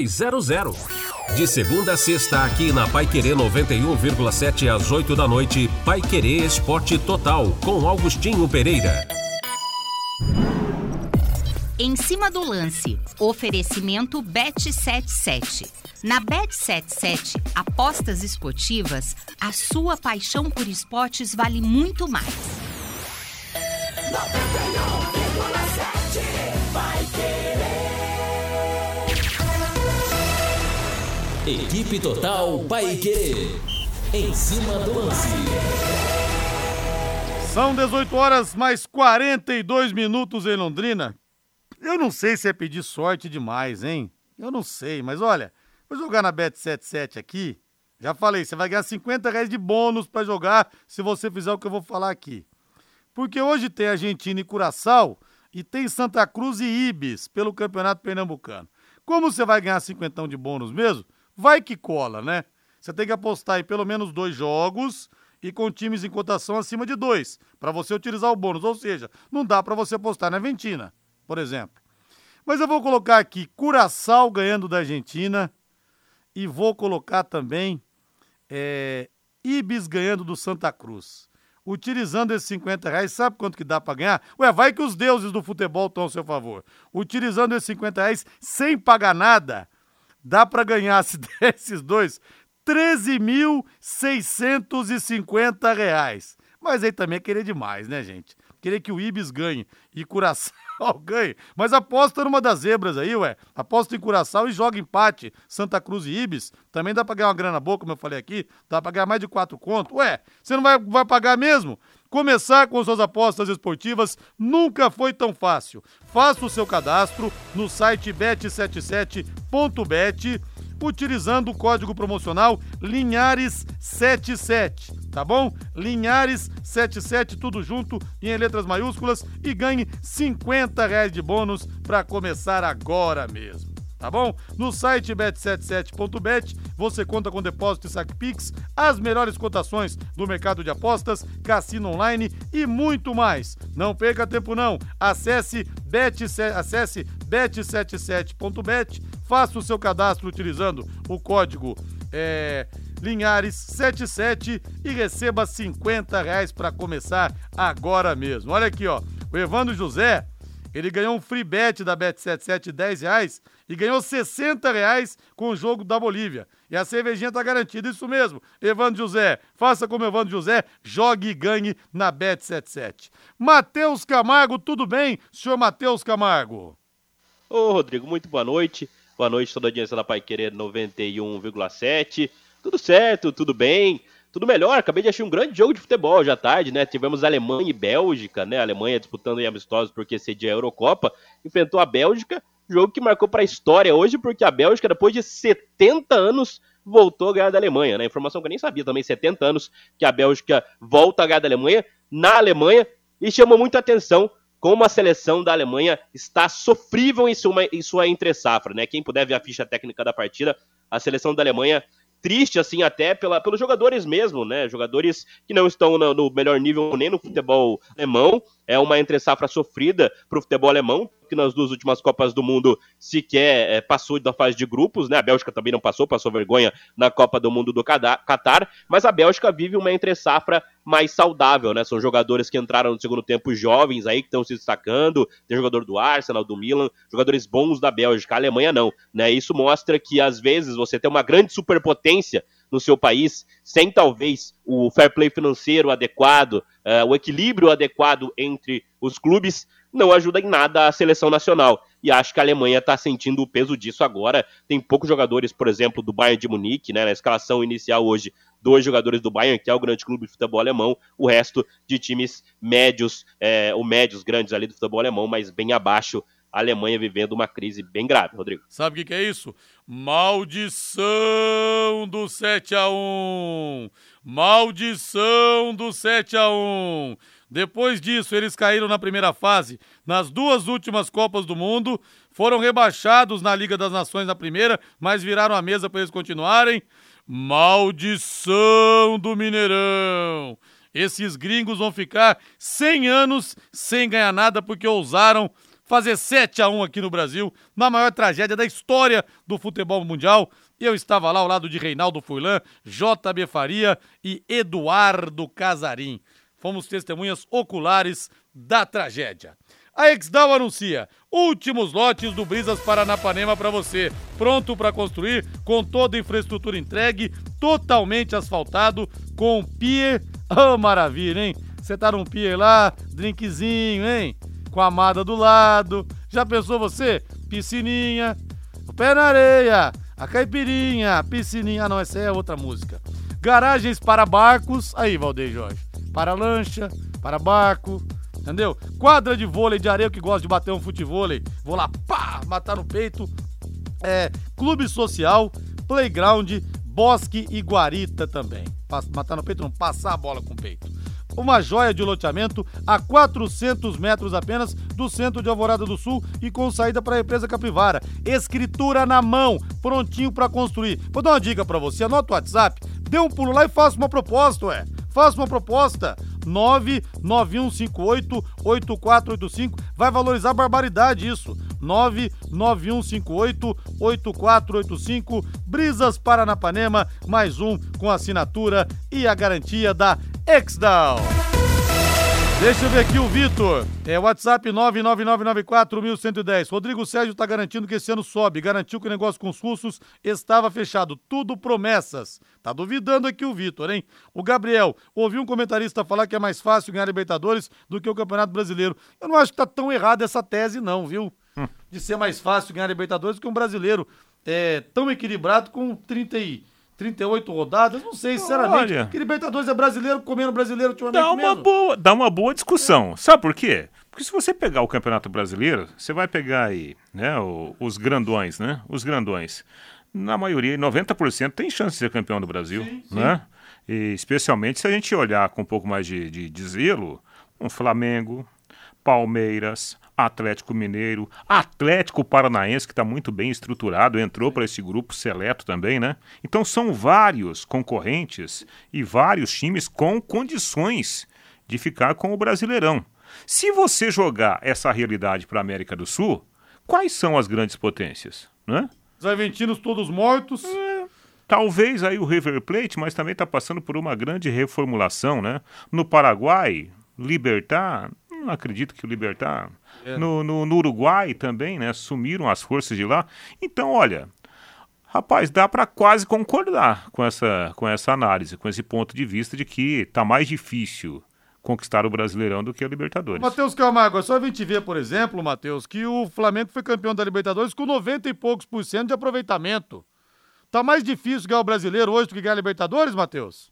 I: 5200. De segunda a sexta, aqui na Pai Querer 91,7 às 8 da noite, Pai Querer Esporte Total, com Augustinho Pereira.
H: Em cima do lance, oferecimento Bet77. Na Bet77, apostas esportivas, a sua paixão por esportes vale muito mais.
C: 91,7 vai querer.
A: Equipe Total Paique. Em cima do lance.
B: São 18 horas mais 42 minutos em Londrina. Eu não sei se é pedir sorte demais, hein? Eu não sei, mas olha, vou jogar na Bet77 aqui. Já falei, você vai ganhar 50 reais de bônus para jogar se você fizer o que eu vou falar aqui. Porque hoje tem Argentina e Curaçao e tem Santa Cruz e Ibis pelo Campeonato Pernambucano. Como você vai ganhar 50 de bônus mesmo? Vai que cola, né? Você tem que apostar em pelo menos dois jogos e com times em cotação acima de dois, para você utilizar o bônus. Ou seja, não dá para você apostar na Argentina, por exemplo. Mas eu vou colocar aqui Curaçao ganhando da Argentina e vou colocar também é, Ibis ganhando do Santa Cruz. Utilizando esses 50 reais, sabe quanto que dá para ganhar? Ué, vai que os deuses do futebol estão ao seu favor. Utilizando esses 50 reais sem pagar nada, dá para ganhar, se der esses dois, 13.650 reais. Mas aí também é querer demais, né, gente? Querer que o Ibis ganhe e Curaçao ganhe. Mas aposta numa das zebras aí, ué. Aposta em Curaçao e joga empate. Santa Cruz e Ibis. Também dá pra ganhar uma grana boa, como eu falei aqui. Dá pra ganhar mais de quatro contos. Ué, você não vai, vai pagar mesmo? Começar com suas apostas esportivas nunca foi tão fácil. Faça o seu cadastro no site bet77.bet utilizando o código promocional Linhares77, tá bom? Linhares77, tudo junto em letras maiúsculas e ganhe 50 reais de bônus para começar agora mesmo tá bom? No site bet77.bet você conta com depósito e Pix, as melhores cotações do mercado de apostas, cassino online e muito mais. Não perca tempo não. Acesse bet acesse bet77.bet, faça o seu cadastro utilizando o código é, Linhares77 e receba 50 reais para começar agora mesmo. Olha aqui, ó. O Evandro José, ele ganhou um free bet da Bet77 de 10 reais e ganhou 60 reais com o jogo da Bolívia. E a cervejinha tá garantida, isso mesmo. Evandro José, faça como Evandro José, jogue e ganhe na Bet77. Matheus Camargo, tudo bem, senhor Matheus Camargo?
J: Ô, Rodrigo, muito boa noite. Boa noite, toda a audiência da Pai Querer 91,7.
K: tudo certo, tudo bem, tudo melhor. Acabei de assistir um grande jogo de futebol hoje à tarde, né? Tivemos Alemanha e Bélgica, né? A Alemanha disputando em amistosos porque cedia a Eurocopa, enfrentou a Bélgica, jogo que marcou para a história hoje porque a Bélgica depois de 70 anos voltou a ganhar da Alemanha, né? Informação que eu nem sabia também, 70 anos que a Bélgica volta a ganhar da Alemanha na Alemanha e chamou muita atenção como a seleção da Alemanha está sofrível em sua, em sua entre-safra, né? Quem puder ver a ficha técnica da partida, a seleção da Alemanha triste, assim, até pela, pelos jogadores mesmo, né? Jogadores que não estão no, no melhor nível nem no futebol alemão. É uma entre-safra sofrida para o futebol alemão, que nas duas últimas Copas do Mundo sequer é, passou da fase de grupos, né? A Bélgica também não passou, passou vergonha na Copa do Mundo do Catar, mas a Bélgica vive uma entre-safra mais saudável, né? São jogadores que entraram no segundo tempo jovens aí, que estão se destacando. Tem jogador do Arsenal, do Milan, jogadores bons da Bélgica. A Alemanha não, né? Isso mostra que às vezes você tem uma grande superpotência no seu país, sem talvez o fair play financeiro adequado, uh, o equilíbrio adequado entre os clubes, não ajuda em nada a seleção nacional. E acho que a Alemanha está sentindo o peso disso agora. Tem poucos jogadores, por exemplo, do Bayern de Munique, né, na escalação inicial hoje, dois jogadores do Bayern, que é o grande clube de futebol alemão, o resto de times médios, é, ou médios grandes ali do futebol alemão, mas bem abaixo a Alemanha vivendo uma crise bem grave, Rodrigo.
B: Sabe o que, que, é isso? Maldição do 7 a 1 Maldição do 7 a 1 Depois disso, eles caíram na primeira fase. Nas duas últimas Copas do Mundo, foram rebaixados na Liga das Nações na primeira, mas viraram a mesa para eles continuarem. Maldição do Mineirão! Esses gringos vão ficar 100 anos sem ganhar nada porque ousaram fazer 7 a 1 aqui no Brasil, na maior tragédia da história do futebol mundial. Eu estava lá ao lado de Reinaldo Furlan, JB Faria e Eduardo Casarim. Fomos testemunhas oculares da tragédia. A Exdal anuncia últimos lotes do Brisas Paranapanema para você, pronto para construir, com toda a infraestrutura entregue, totalmente asfaltado, com pier. Oh, maravilha, hein? Você tá num pier lá, drinkzinho, hein? Com a amada do lado. Já pensou você? Piscininha, o pé na areia, a caipirinha, piscininha. Ah, não, essa é outra música. Garagens para barcos. Aí, Valdeir Jorge. Para lancha, para barco, entendeu? Quadra de vôlei de areia que gosta de bater um futevôlei. Vou lá, pá, matar no peito. É, clube social, playground, bosque e guarita também. Matar no peito não, passar a bola com o peito uma joia de loteamento a 400 metros apenas do centro de Alvorada do Sul e com saída para a empresa Capivara. Escritura na mão, prontinho para construir. Vou dar uma dica para você, anota o WhatsApp, dê um pulo lá e faça uma proposta, ué. Faça uma proposta. 991588485 vai valorizar barbaridade isso. 991588485 Brisas Paranapanema, mais um com assinatura e a garantia da Exdal. Deixa eu ver aqui o Vitor. É WhatsApp 999941110. Rodrigo Sérgio está garantindo que esse ano sobe. Garantiu que o negócio com os russos estava fechado. Tudo promessas. Tá duvidando aqui o Vitor, hein? O Gabriel, ouvi um comentarista falar que é mais fácil ganhar Libertadores do que o Campeonato Brasileiro. Eu não acho que tá tão errada essa tese, não, viu? Hum. De ser mais fácil ganhar Libertadores que um brasileiro é, tão equilibrado com 30 e 38 rodadas, não sei, sinceramente. Olha, que Libertadores é brasileiro comendo brasileiro ultimamente
E: dá uma
B: mesmo.
E: Boa, dá uma boa discussão. Sabe por quê? Porque se você pegar o Campeonato Brasileiro, você vai pegar aí, né, os grandões, né? Os grandões. Na maioria, 90% tem chance de ser campeão do Brasil, sim, né? Sim. E especialmente se a gente olhar com um pouco mais de, de, de zelo, um Flamengo, Palmeiras, Atlético Mineiro, Atlético Paranaense, que está muito bem estruturado, entrou para esse grupo seleto também, né? Então são vários concorrentes e vários times com condições de ficar com o Brasileirão. Se você jogar essa realidade para a América do Sul, quais são as grandes potências, né?
B: Os argentinos todos mortos.
E: É, talvez aí o River Plate, mas também está passando por uma grande reformulação, né? No Paraguai, Libertar, não acredito que o Libertar. É. No, no, no, Uruguai também, né? Sumiram as forças de lá. Então, olha. Rapaz, dá para quase concordar com essa, com essa análise, com esse ponto de vista de que tá mais difícil conquistar o Brasileirão do que a Libertadores.
B: Matheus Camargo, é só a gente ver, por exemplo, Matheus, que o Flamengo foi campeão da Libertadores com 90 e poucos por cento de aproveitamento. Tá mais difícil ganhar o brasileiro hoje do que ganhar a Libertadores, Matheus?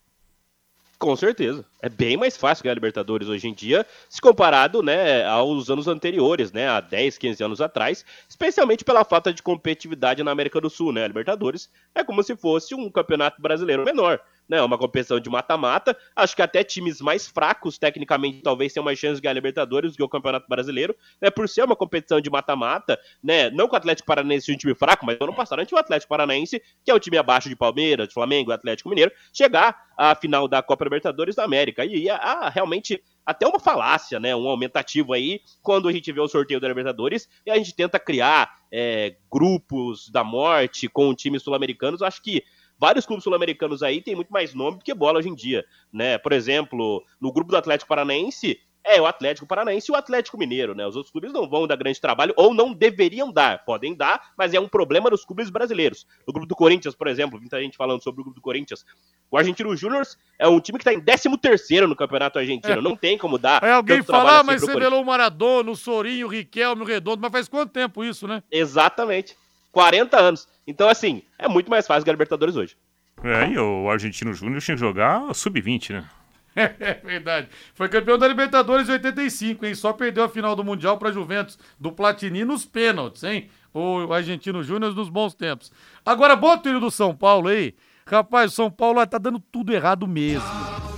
K: Com certeza. É bem mais fácil ganhar Libertadores hoje em dia, se comparado né, aos anos anteriores, né, há 10, 15 anos atrás, especialmente pela falta de competitividade na América do Sul. Né? A Libertadores é como se fosse um campeonato brasileiro menor né? Uma competição de mata-mata. Acho que até times mais fracos, tecnicamente, talvez tenham mais chance de ganhar Libertadores do que o Campeonato Brasileiro, né? Por ser uma competição de mata-mata, né? Não que o Atlético Paranaense seja um time fraco, mas ano passado a gente o Atlético Paranaense, que é o time abaixo de Palmeiras, de Flamengo, Atlético Mineiro, chegar à final da Copa Libertadores da América. E há realmente até uma falácia, né? Um aumentativo aí, quando a gente vê o sorteio da Libertadores e a gente tenta criar é, grupos da morte com times sul-americanos. Acho que vários clubes sul-americanos aí têm muito mais nome do que bola hoje em dia, né? Por exemplo, no grupo do Atlético Paranaense, é o Atlético Paranaense e o Atlético Mineiro, né? Os outros clubes não vão dar grande trabalho ou não deveriam dar. Podem dar, mas é um problema dos clubes brasileiros. No grupo do Corinthians, por exemplo, muita gente falando sobre o grupo do Corinthians. O Argentino Júnior é um time que está em 13 no Campeonato Argentino. É. Não tem como dar.
B: É alguém falar, assim mas você velou o Maradona, o Sorinho, o Riquelme, o Redondo, mas faz quanto tempo isso, né?
K: Exatamente. 40 anos. Então, assim, é muito mais fácil que a Libertadores hoje.
E: É, e o Argentino Júnior tinha que jogar sub-20, né?
B: É verdade. Foi campeão da Libertadores em 85, hein? Só perdeu a final do Mundial para Juventus, do Platini nos pênaltis, hein? O Argentino Júnior nos bons tempos. Agora, bota o do São Paulo aí. Rapaz, o São Paulo tá dando tudo errado mesmo.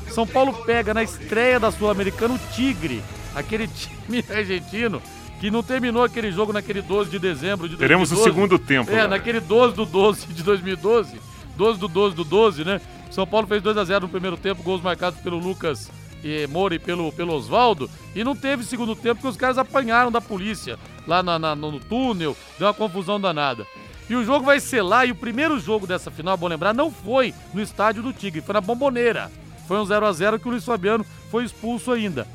B: São Paulo pega na estreia da Sul-Americana o Tigre, aquele time argentino que não terminou aquele jogo naquele 12 de dezembro de 2012.
E: Teremos o segundo tempo.
B: É, naquele 12 do 12 de 2012. 12 do 12 do 12, né? São Paulo fez 2 a 0 no primeiro tempo, gols marcados pelo Lucas e Moura e pelo, pelo Oswaldo. E não teve segundo tempo porque os caras apanharam da polícia lá na, na, no túnel, deu uma confusão danada. E o jogo vai ser lá, e o primeiro jogo dessa final, bom lembrar, não foi no estádio do Tigre, foi na Bomboneira. Foi um 0 a 0 que o Luiz Fabiano foi expulso ainda.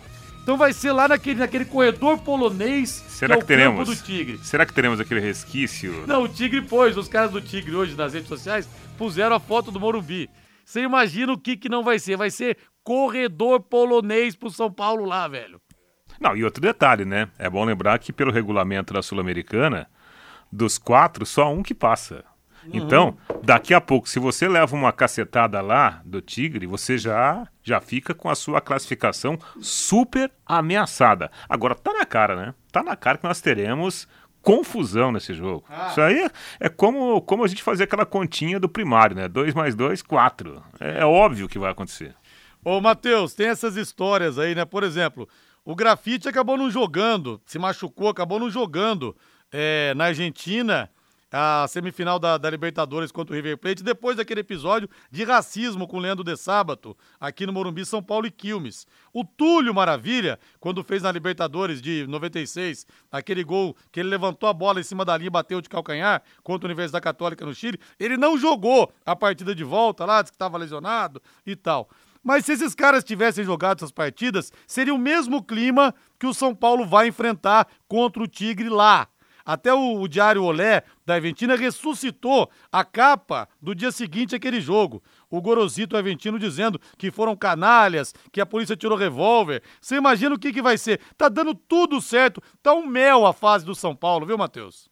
B: Então vai ser lá naquele, naquele corredor polonês
E: Será que, é que teremos, do Tigre. Será que teremos aquele resquício?
B: Não, o Tigre pôs, os caras do Tigre hoje nas redes sociais puseram a foto do Morumbi. Você imagina o que que não vai ser? Vai ser corredor polonês pro São Paulo lá, velho.
E: Não, e outro detalhe, né? É bom lembrar que pelo regulamento da Sul-Americana, dos quatro, só um que passa. Então, daqui a pouco, se você leva uma cacetada lá do Tigre, você já já fica com a sua classificação super ameaçada. Agora tá na cara, né? Tá na cara que nós teremos confusão nesse jogo. Ah. Isso aí é, é, como, como a gente fazer aquela continha do primário, né? 2 mais 2, 4. É, é óbvio que vai acontecer.
B: Ô, Matheus, tem essas histórias aí, né? Por exemplo, o grafite acabou não jogando, se machucou, acabou não jogando é, na Argentina a semifinal da, da, Libertadores contra o River Plate, depois daquele episódio de racismo com o Leandro de Sábato, aqui no Morumbi, São Paulo e Quilmes. O Túlio Maravilha, quando fez na Libertadores de 96, aquele gol que ele levantou a bola em cima da linha e bateu de calcanhar contra a Universidade Católica no Chile, ele não jogou a partida de volta lá, disse que estava lesionado e tal. Mas se esses caras tivessem jogado essas partidas, seria o mesmo clima que o São Paulo vai enfrentar contra o Tigre lá. Até o, o Diário Olé da Aventina ressuscitou a capa do dia seguinte àquele jogo. O Gorosito Aventino dizendo que foram canalhas, que a polícia tirou revólver. Você imagina o que, que vai ser? Tá dando tudo certo. Tá um mel a fase do São Paulo, viu, Matheus?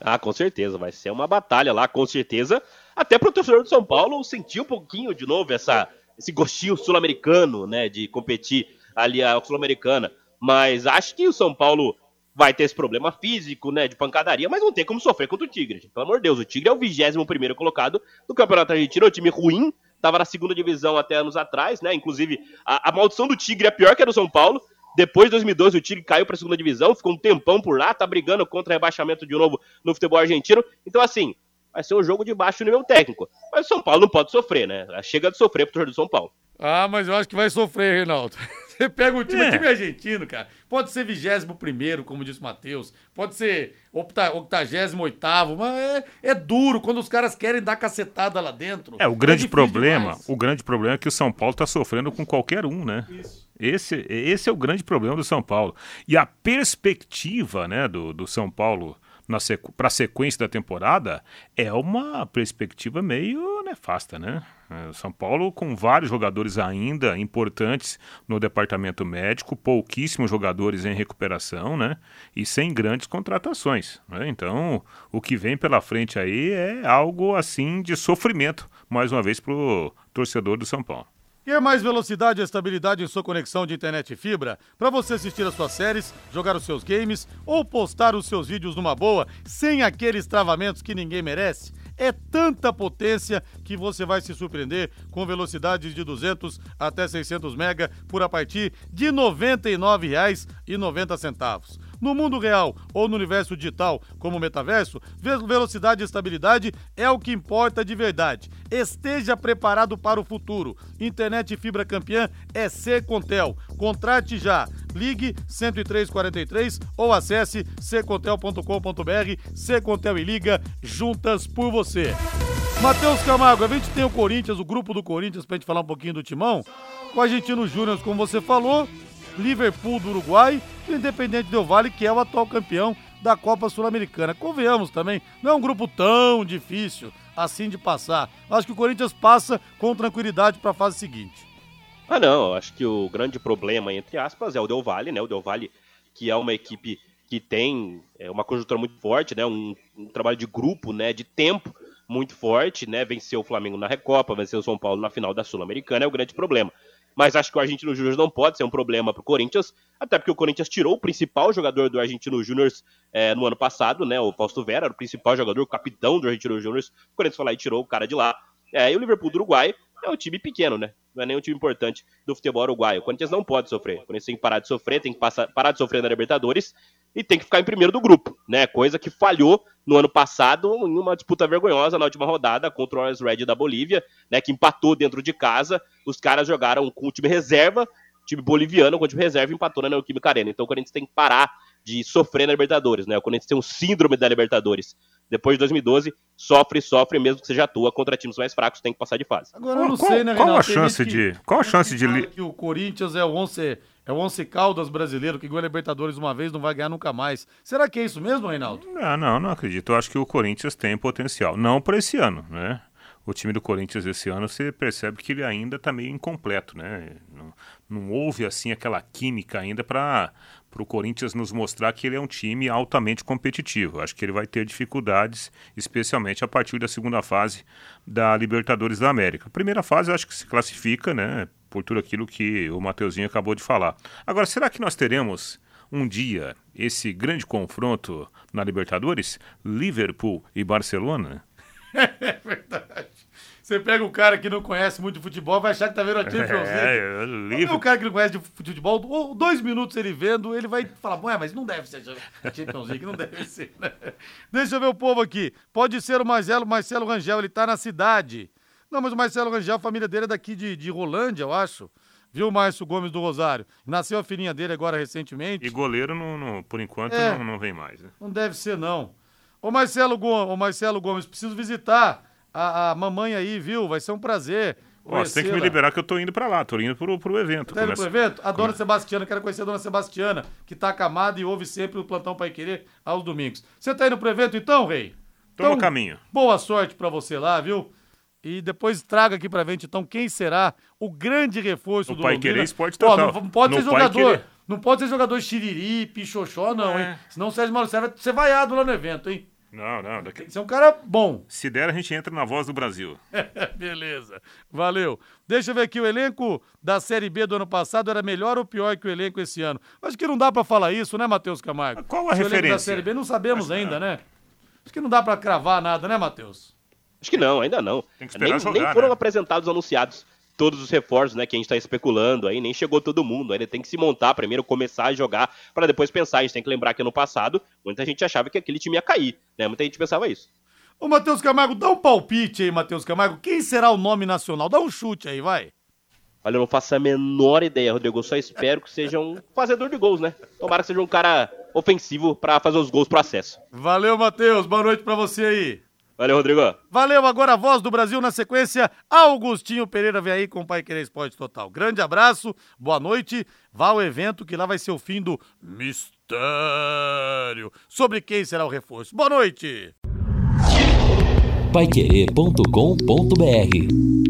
K: Ah, com certeza. Vai ser uma batalha lá, com certeza. Até pro torcedor do São Paulo sentir um pouquinho de novo essa, esse gostinho sul-americano, né? De competir ali a Sul-Americana. Mas acho que o São Paulo vai ter esse problema físico, né, de pancadaria, mas não tem como sofrer contra o Tigre. Gente. Pelo amor de Deus, o Tigre é o 21 primeiro colocado do Campeonato Argentino, é um time ruim, estava na segunda divisão até anos atrás, né, inclusive a, a maldição do Tigre é pior que a do São Paulo, depois de 2012, o Tigre caiu para a segunda divisão, ficou um tempão por lá, tá brigando contra rebaixamento de novo no futebol argentino. Então, assim, vai ser um jogo de baixo nível técnico. Mas o São Paulo não pode sofrer, né? Chega de sofrer pro torcedor do São Paulo.
B: Ah, mas eu acho que vai sofrer, Reinaldo. Você pega um time, é. time argentino, cara. Pode ser 21, como disse o Matheus. Pode ser 88, mas é, é, duro quando os caras querem dar cacetada lá dentro.
E: É, o grande é problema, demais. o grande problema é que o São Paulo tá sofrendo com qualquer um, né? Isso. Esse, esse é o grande problema do São Paulo. E a perspectiva, né, do, do São Paulo para a sequência da temporada, é uma perspectiva meio nefasta, né? É, São Paulo com vários jogadores ainda importantes no departamento médico, pouquíssimos jogadores em recuperação, né? E sem grandes contratações. Né? Então, o que vem pela frente aí é algo assim de sofrimento, mais uma vez, para o torcedor do São Paulo.
B: Quer mais velocidade e estabilidade em sua conexão de internet e fibra? Para você assistir as suas séries, jogar os seus games ou postar os seus vídeos numa boa, sem aqueles travamentos que ninguém merece? É tanta potência que você vai se surpreender com velocidades de 200 até 600 mega por a partir de R$ 99,90. No mundo real ou no universo digital, como o metaverso, velocidade e estabilidade é o que importa de verdade. Esteja preparado para o futuro. Internet fibra campeã é Secontel. Contrate já. Ligue 10343 ou acesse secontel.com.br. Secontel e Liga, juntas por você. Matheus Camargo, a gente tem o Corinthians, o grupo do Corinthians, pra gente falar um pouquinho do timão. Com o Argentino Júnior, como você falou, Liverpool do Uruguai e o Independente Del Vale, que é o atual campeão da Copa Sul-Americana. Convenhamos também, não é um grupo tão difícil assim de passar. Acho que o Corinthians passa com tranquilidade para a fase seguinte.
K: Ah, não, acho que o grande problema, entre aspas, é o Del Valle, né? O Del Valle, que é uma equipe que tem é, uma conjuntura muito forte, né? Um, um, trabalho de grupo, né? De tempo muito forte, né? Venceu o Flamengo na Recopa, venceu o São Paulo na final da Sul-Americana, é o grande problema mas acho que o Argentino Júnior não pode ser um problema para o Corinthians, até porque o Corinthians tirou o principal jogador do Argentino Júnior é, no ano passado, né? O Fausto Vera, era o principal jogador, o capitão do Argentino Júnior. O Corinthians foi lá e tirou o cara de lá. É, e o Liverpool do Uruguai é um time pequeno, né? Não é nem um time importante do futebol uruguaio. O Corinthians não pode sofrer. O Corinthians tem que parar de sofrer, tem que passar, parar de sofrer na Libertadores e tem que ficar em primeiro do grupo, né? Coisa que falhou no ano passado em uma disputa vergonhosa na última rodada contra o Always Red da Bolívia, né? Que empatou dentro de casa. Os caras jogaram com o time reserva, time boliviano com o time reserva empatou na Neoquímica Arena. Então o Corinthians tem que parar de sofrer na Libertadores, né? O Corinthians tem um síndrome da Libertadores. Depois de 2012, sofre, sofre, mesmo que seja atua contra times mais fracos, tem que passar de fase.
B: Agora eu não
E: qual,
B: sei, né,
E: Qual
B: Reinaldo?
E: a chance de. Qual a chance de.
B: Que o Corinthians é o 11 é o Once Caldas brasileiro que ganhou a Libertadores uma vez, não vai ganhar nunca mais. Será que é isso mesmo, Reinaldo?
E: Não, não, não acredito. Eu acho que o Corinthians tem potencial. Não para esse ano, né? O time do Corinthians esse ano, você percebe que ele ainda está meio incompleto, né? Não, não houve, assim, aquela química ainda para o Corinthians nos mostrar que ele é um time altamente competitivo. Acho que ele vai ter dificuldades, especialmente a partir da segunda fase da Libertadores da América. Primeira fase, acho que se classifica, né? por tudo aquilo que o Mateuzinho acabou de falar. Agora, será que nós teremos um dia esse grande confronto na Libertadores? Liverpool e Barcelona?
B: É verdade. Você pega um cara que não conhece muito de futebol, vai achar que tá vendo a Champions League.
E: É, Liverpool.
B: O cara que não conhece de futebol, dois minutos ele vendo, ele vai falar, ué, mas não deve ser a Champions League, não deve ser, né? Deixa eu ver o povo aqui. Pode ser o Marcelo, Marcelo Rangel, ele tá na cidade. Não, mas o Marcelo Rangel, a família dele é daqui de, de Rolândia, eu acho. Viu o Márcio Gomes do Rosário? Nasceu a filhinha dele agora recentemente.
E: E goleiro, não, não por enquanto, é, não, não, vem mais. Né?
B: Não deve ser, não. Ô Marcelo, Gomes, ô Marcelo Gomes, preciso visitar a, a mamãe aí, viu? Vai ser um prazer.
E: Ó, você tem que me liberar que eu tô indo para lá, tô indo pro, pro evento.
B: Tá indo pro evento? A dona Sebastiana, quero conhecer a dona Sebastiana, que tá acamada e ouve sempre o Plantão Pai Querer aos domingos. Você tá indo pro evento então, rei?
E: Tô então, no caminho.
B: Boa sorte para você lá, viu? E depois traga aqui pra gente, então, quem será o grande reforço
E: o
B: do
E: Pai
B: Londrina.
E: Querer Esporte Total.
B: Ó, não, pode
E: no
B: ser jogador. Não pode ser jogador xiriri, pichoxó, não, é. hein? Senão o Sérgio Mauro vai ser vaiado lá no evento, hein?
E: Não, não. Daqui...
B: Você é um cara bom.
E: Se der, a gente entra na voz do Brasil.
B: Beleza. Valeu. Deixa eu ver aqui, o elenco da Série B do ano passado era melhor ou pior que o elenco esse ano? Acho que não dá pra falar isso, né, Matheus Camargo?
E: Qual a
B: Se o
E: referência?
B: elenco da Série B não sabemos Acho ainda, né? Acho que não dá pra cravar nada, né, Matheus?
K: Acho que não, ainda não.
E: Tem que esperar
K: nem,
E: jogar,
K: nem foram
E: né?
K: apresentados, anunciados todos os reforços, né, que a gente tá especulando aí, nem chegou todo mundo, ainda tem que se montar primeiro, começar a jogar, para depois pensar, a gente tem que lembrar que ano passado, muita gente achava que aquele time ia cair, né, muita gente pensava isso.
B: Ô, Matheus Camargo, dá um palpite aí, Matheus Camargo, quem será o nome nacional? Dá um chute aí, vai.
K: Olha, eu não faço a menor ideia, Rodrigo, eu só espero que seja um fazedor de gols, né, tomara que seja um cara ofensivo para fazer os gols pro acesso.
B: Valeu, Matheus, boa noite pra você aí.
K: Valeu, Rodrigo.
B: Valeu, agora a voz do Brasil na sequência. Augustinho Pereira vem aí com o Pai Querer Esporte Total. Grande abraço, boa noite. Vá ao evento que lá vai ser o fim do mistério. Sobre quem será o reforço. Boa noite.
A: Paiquerê.com.br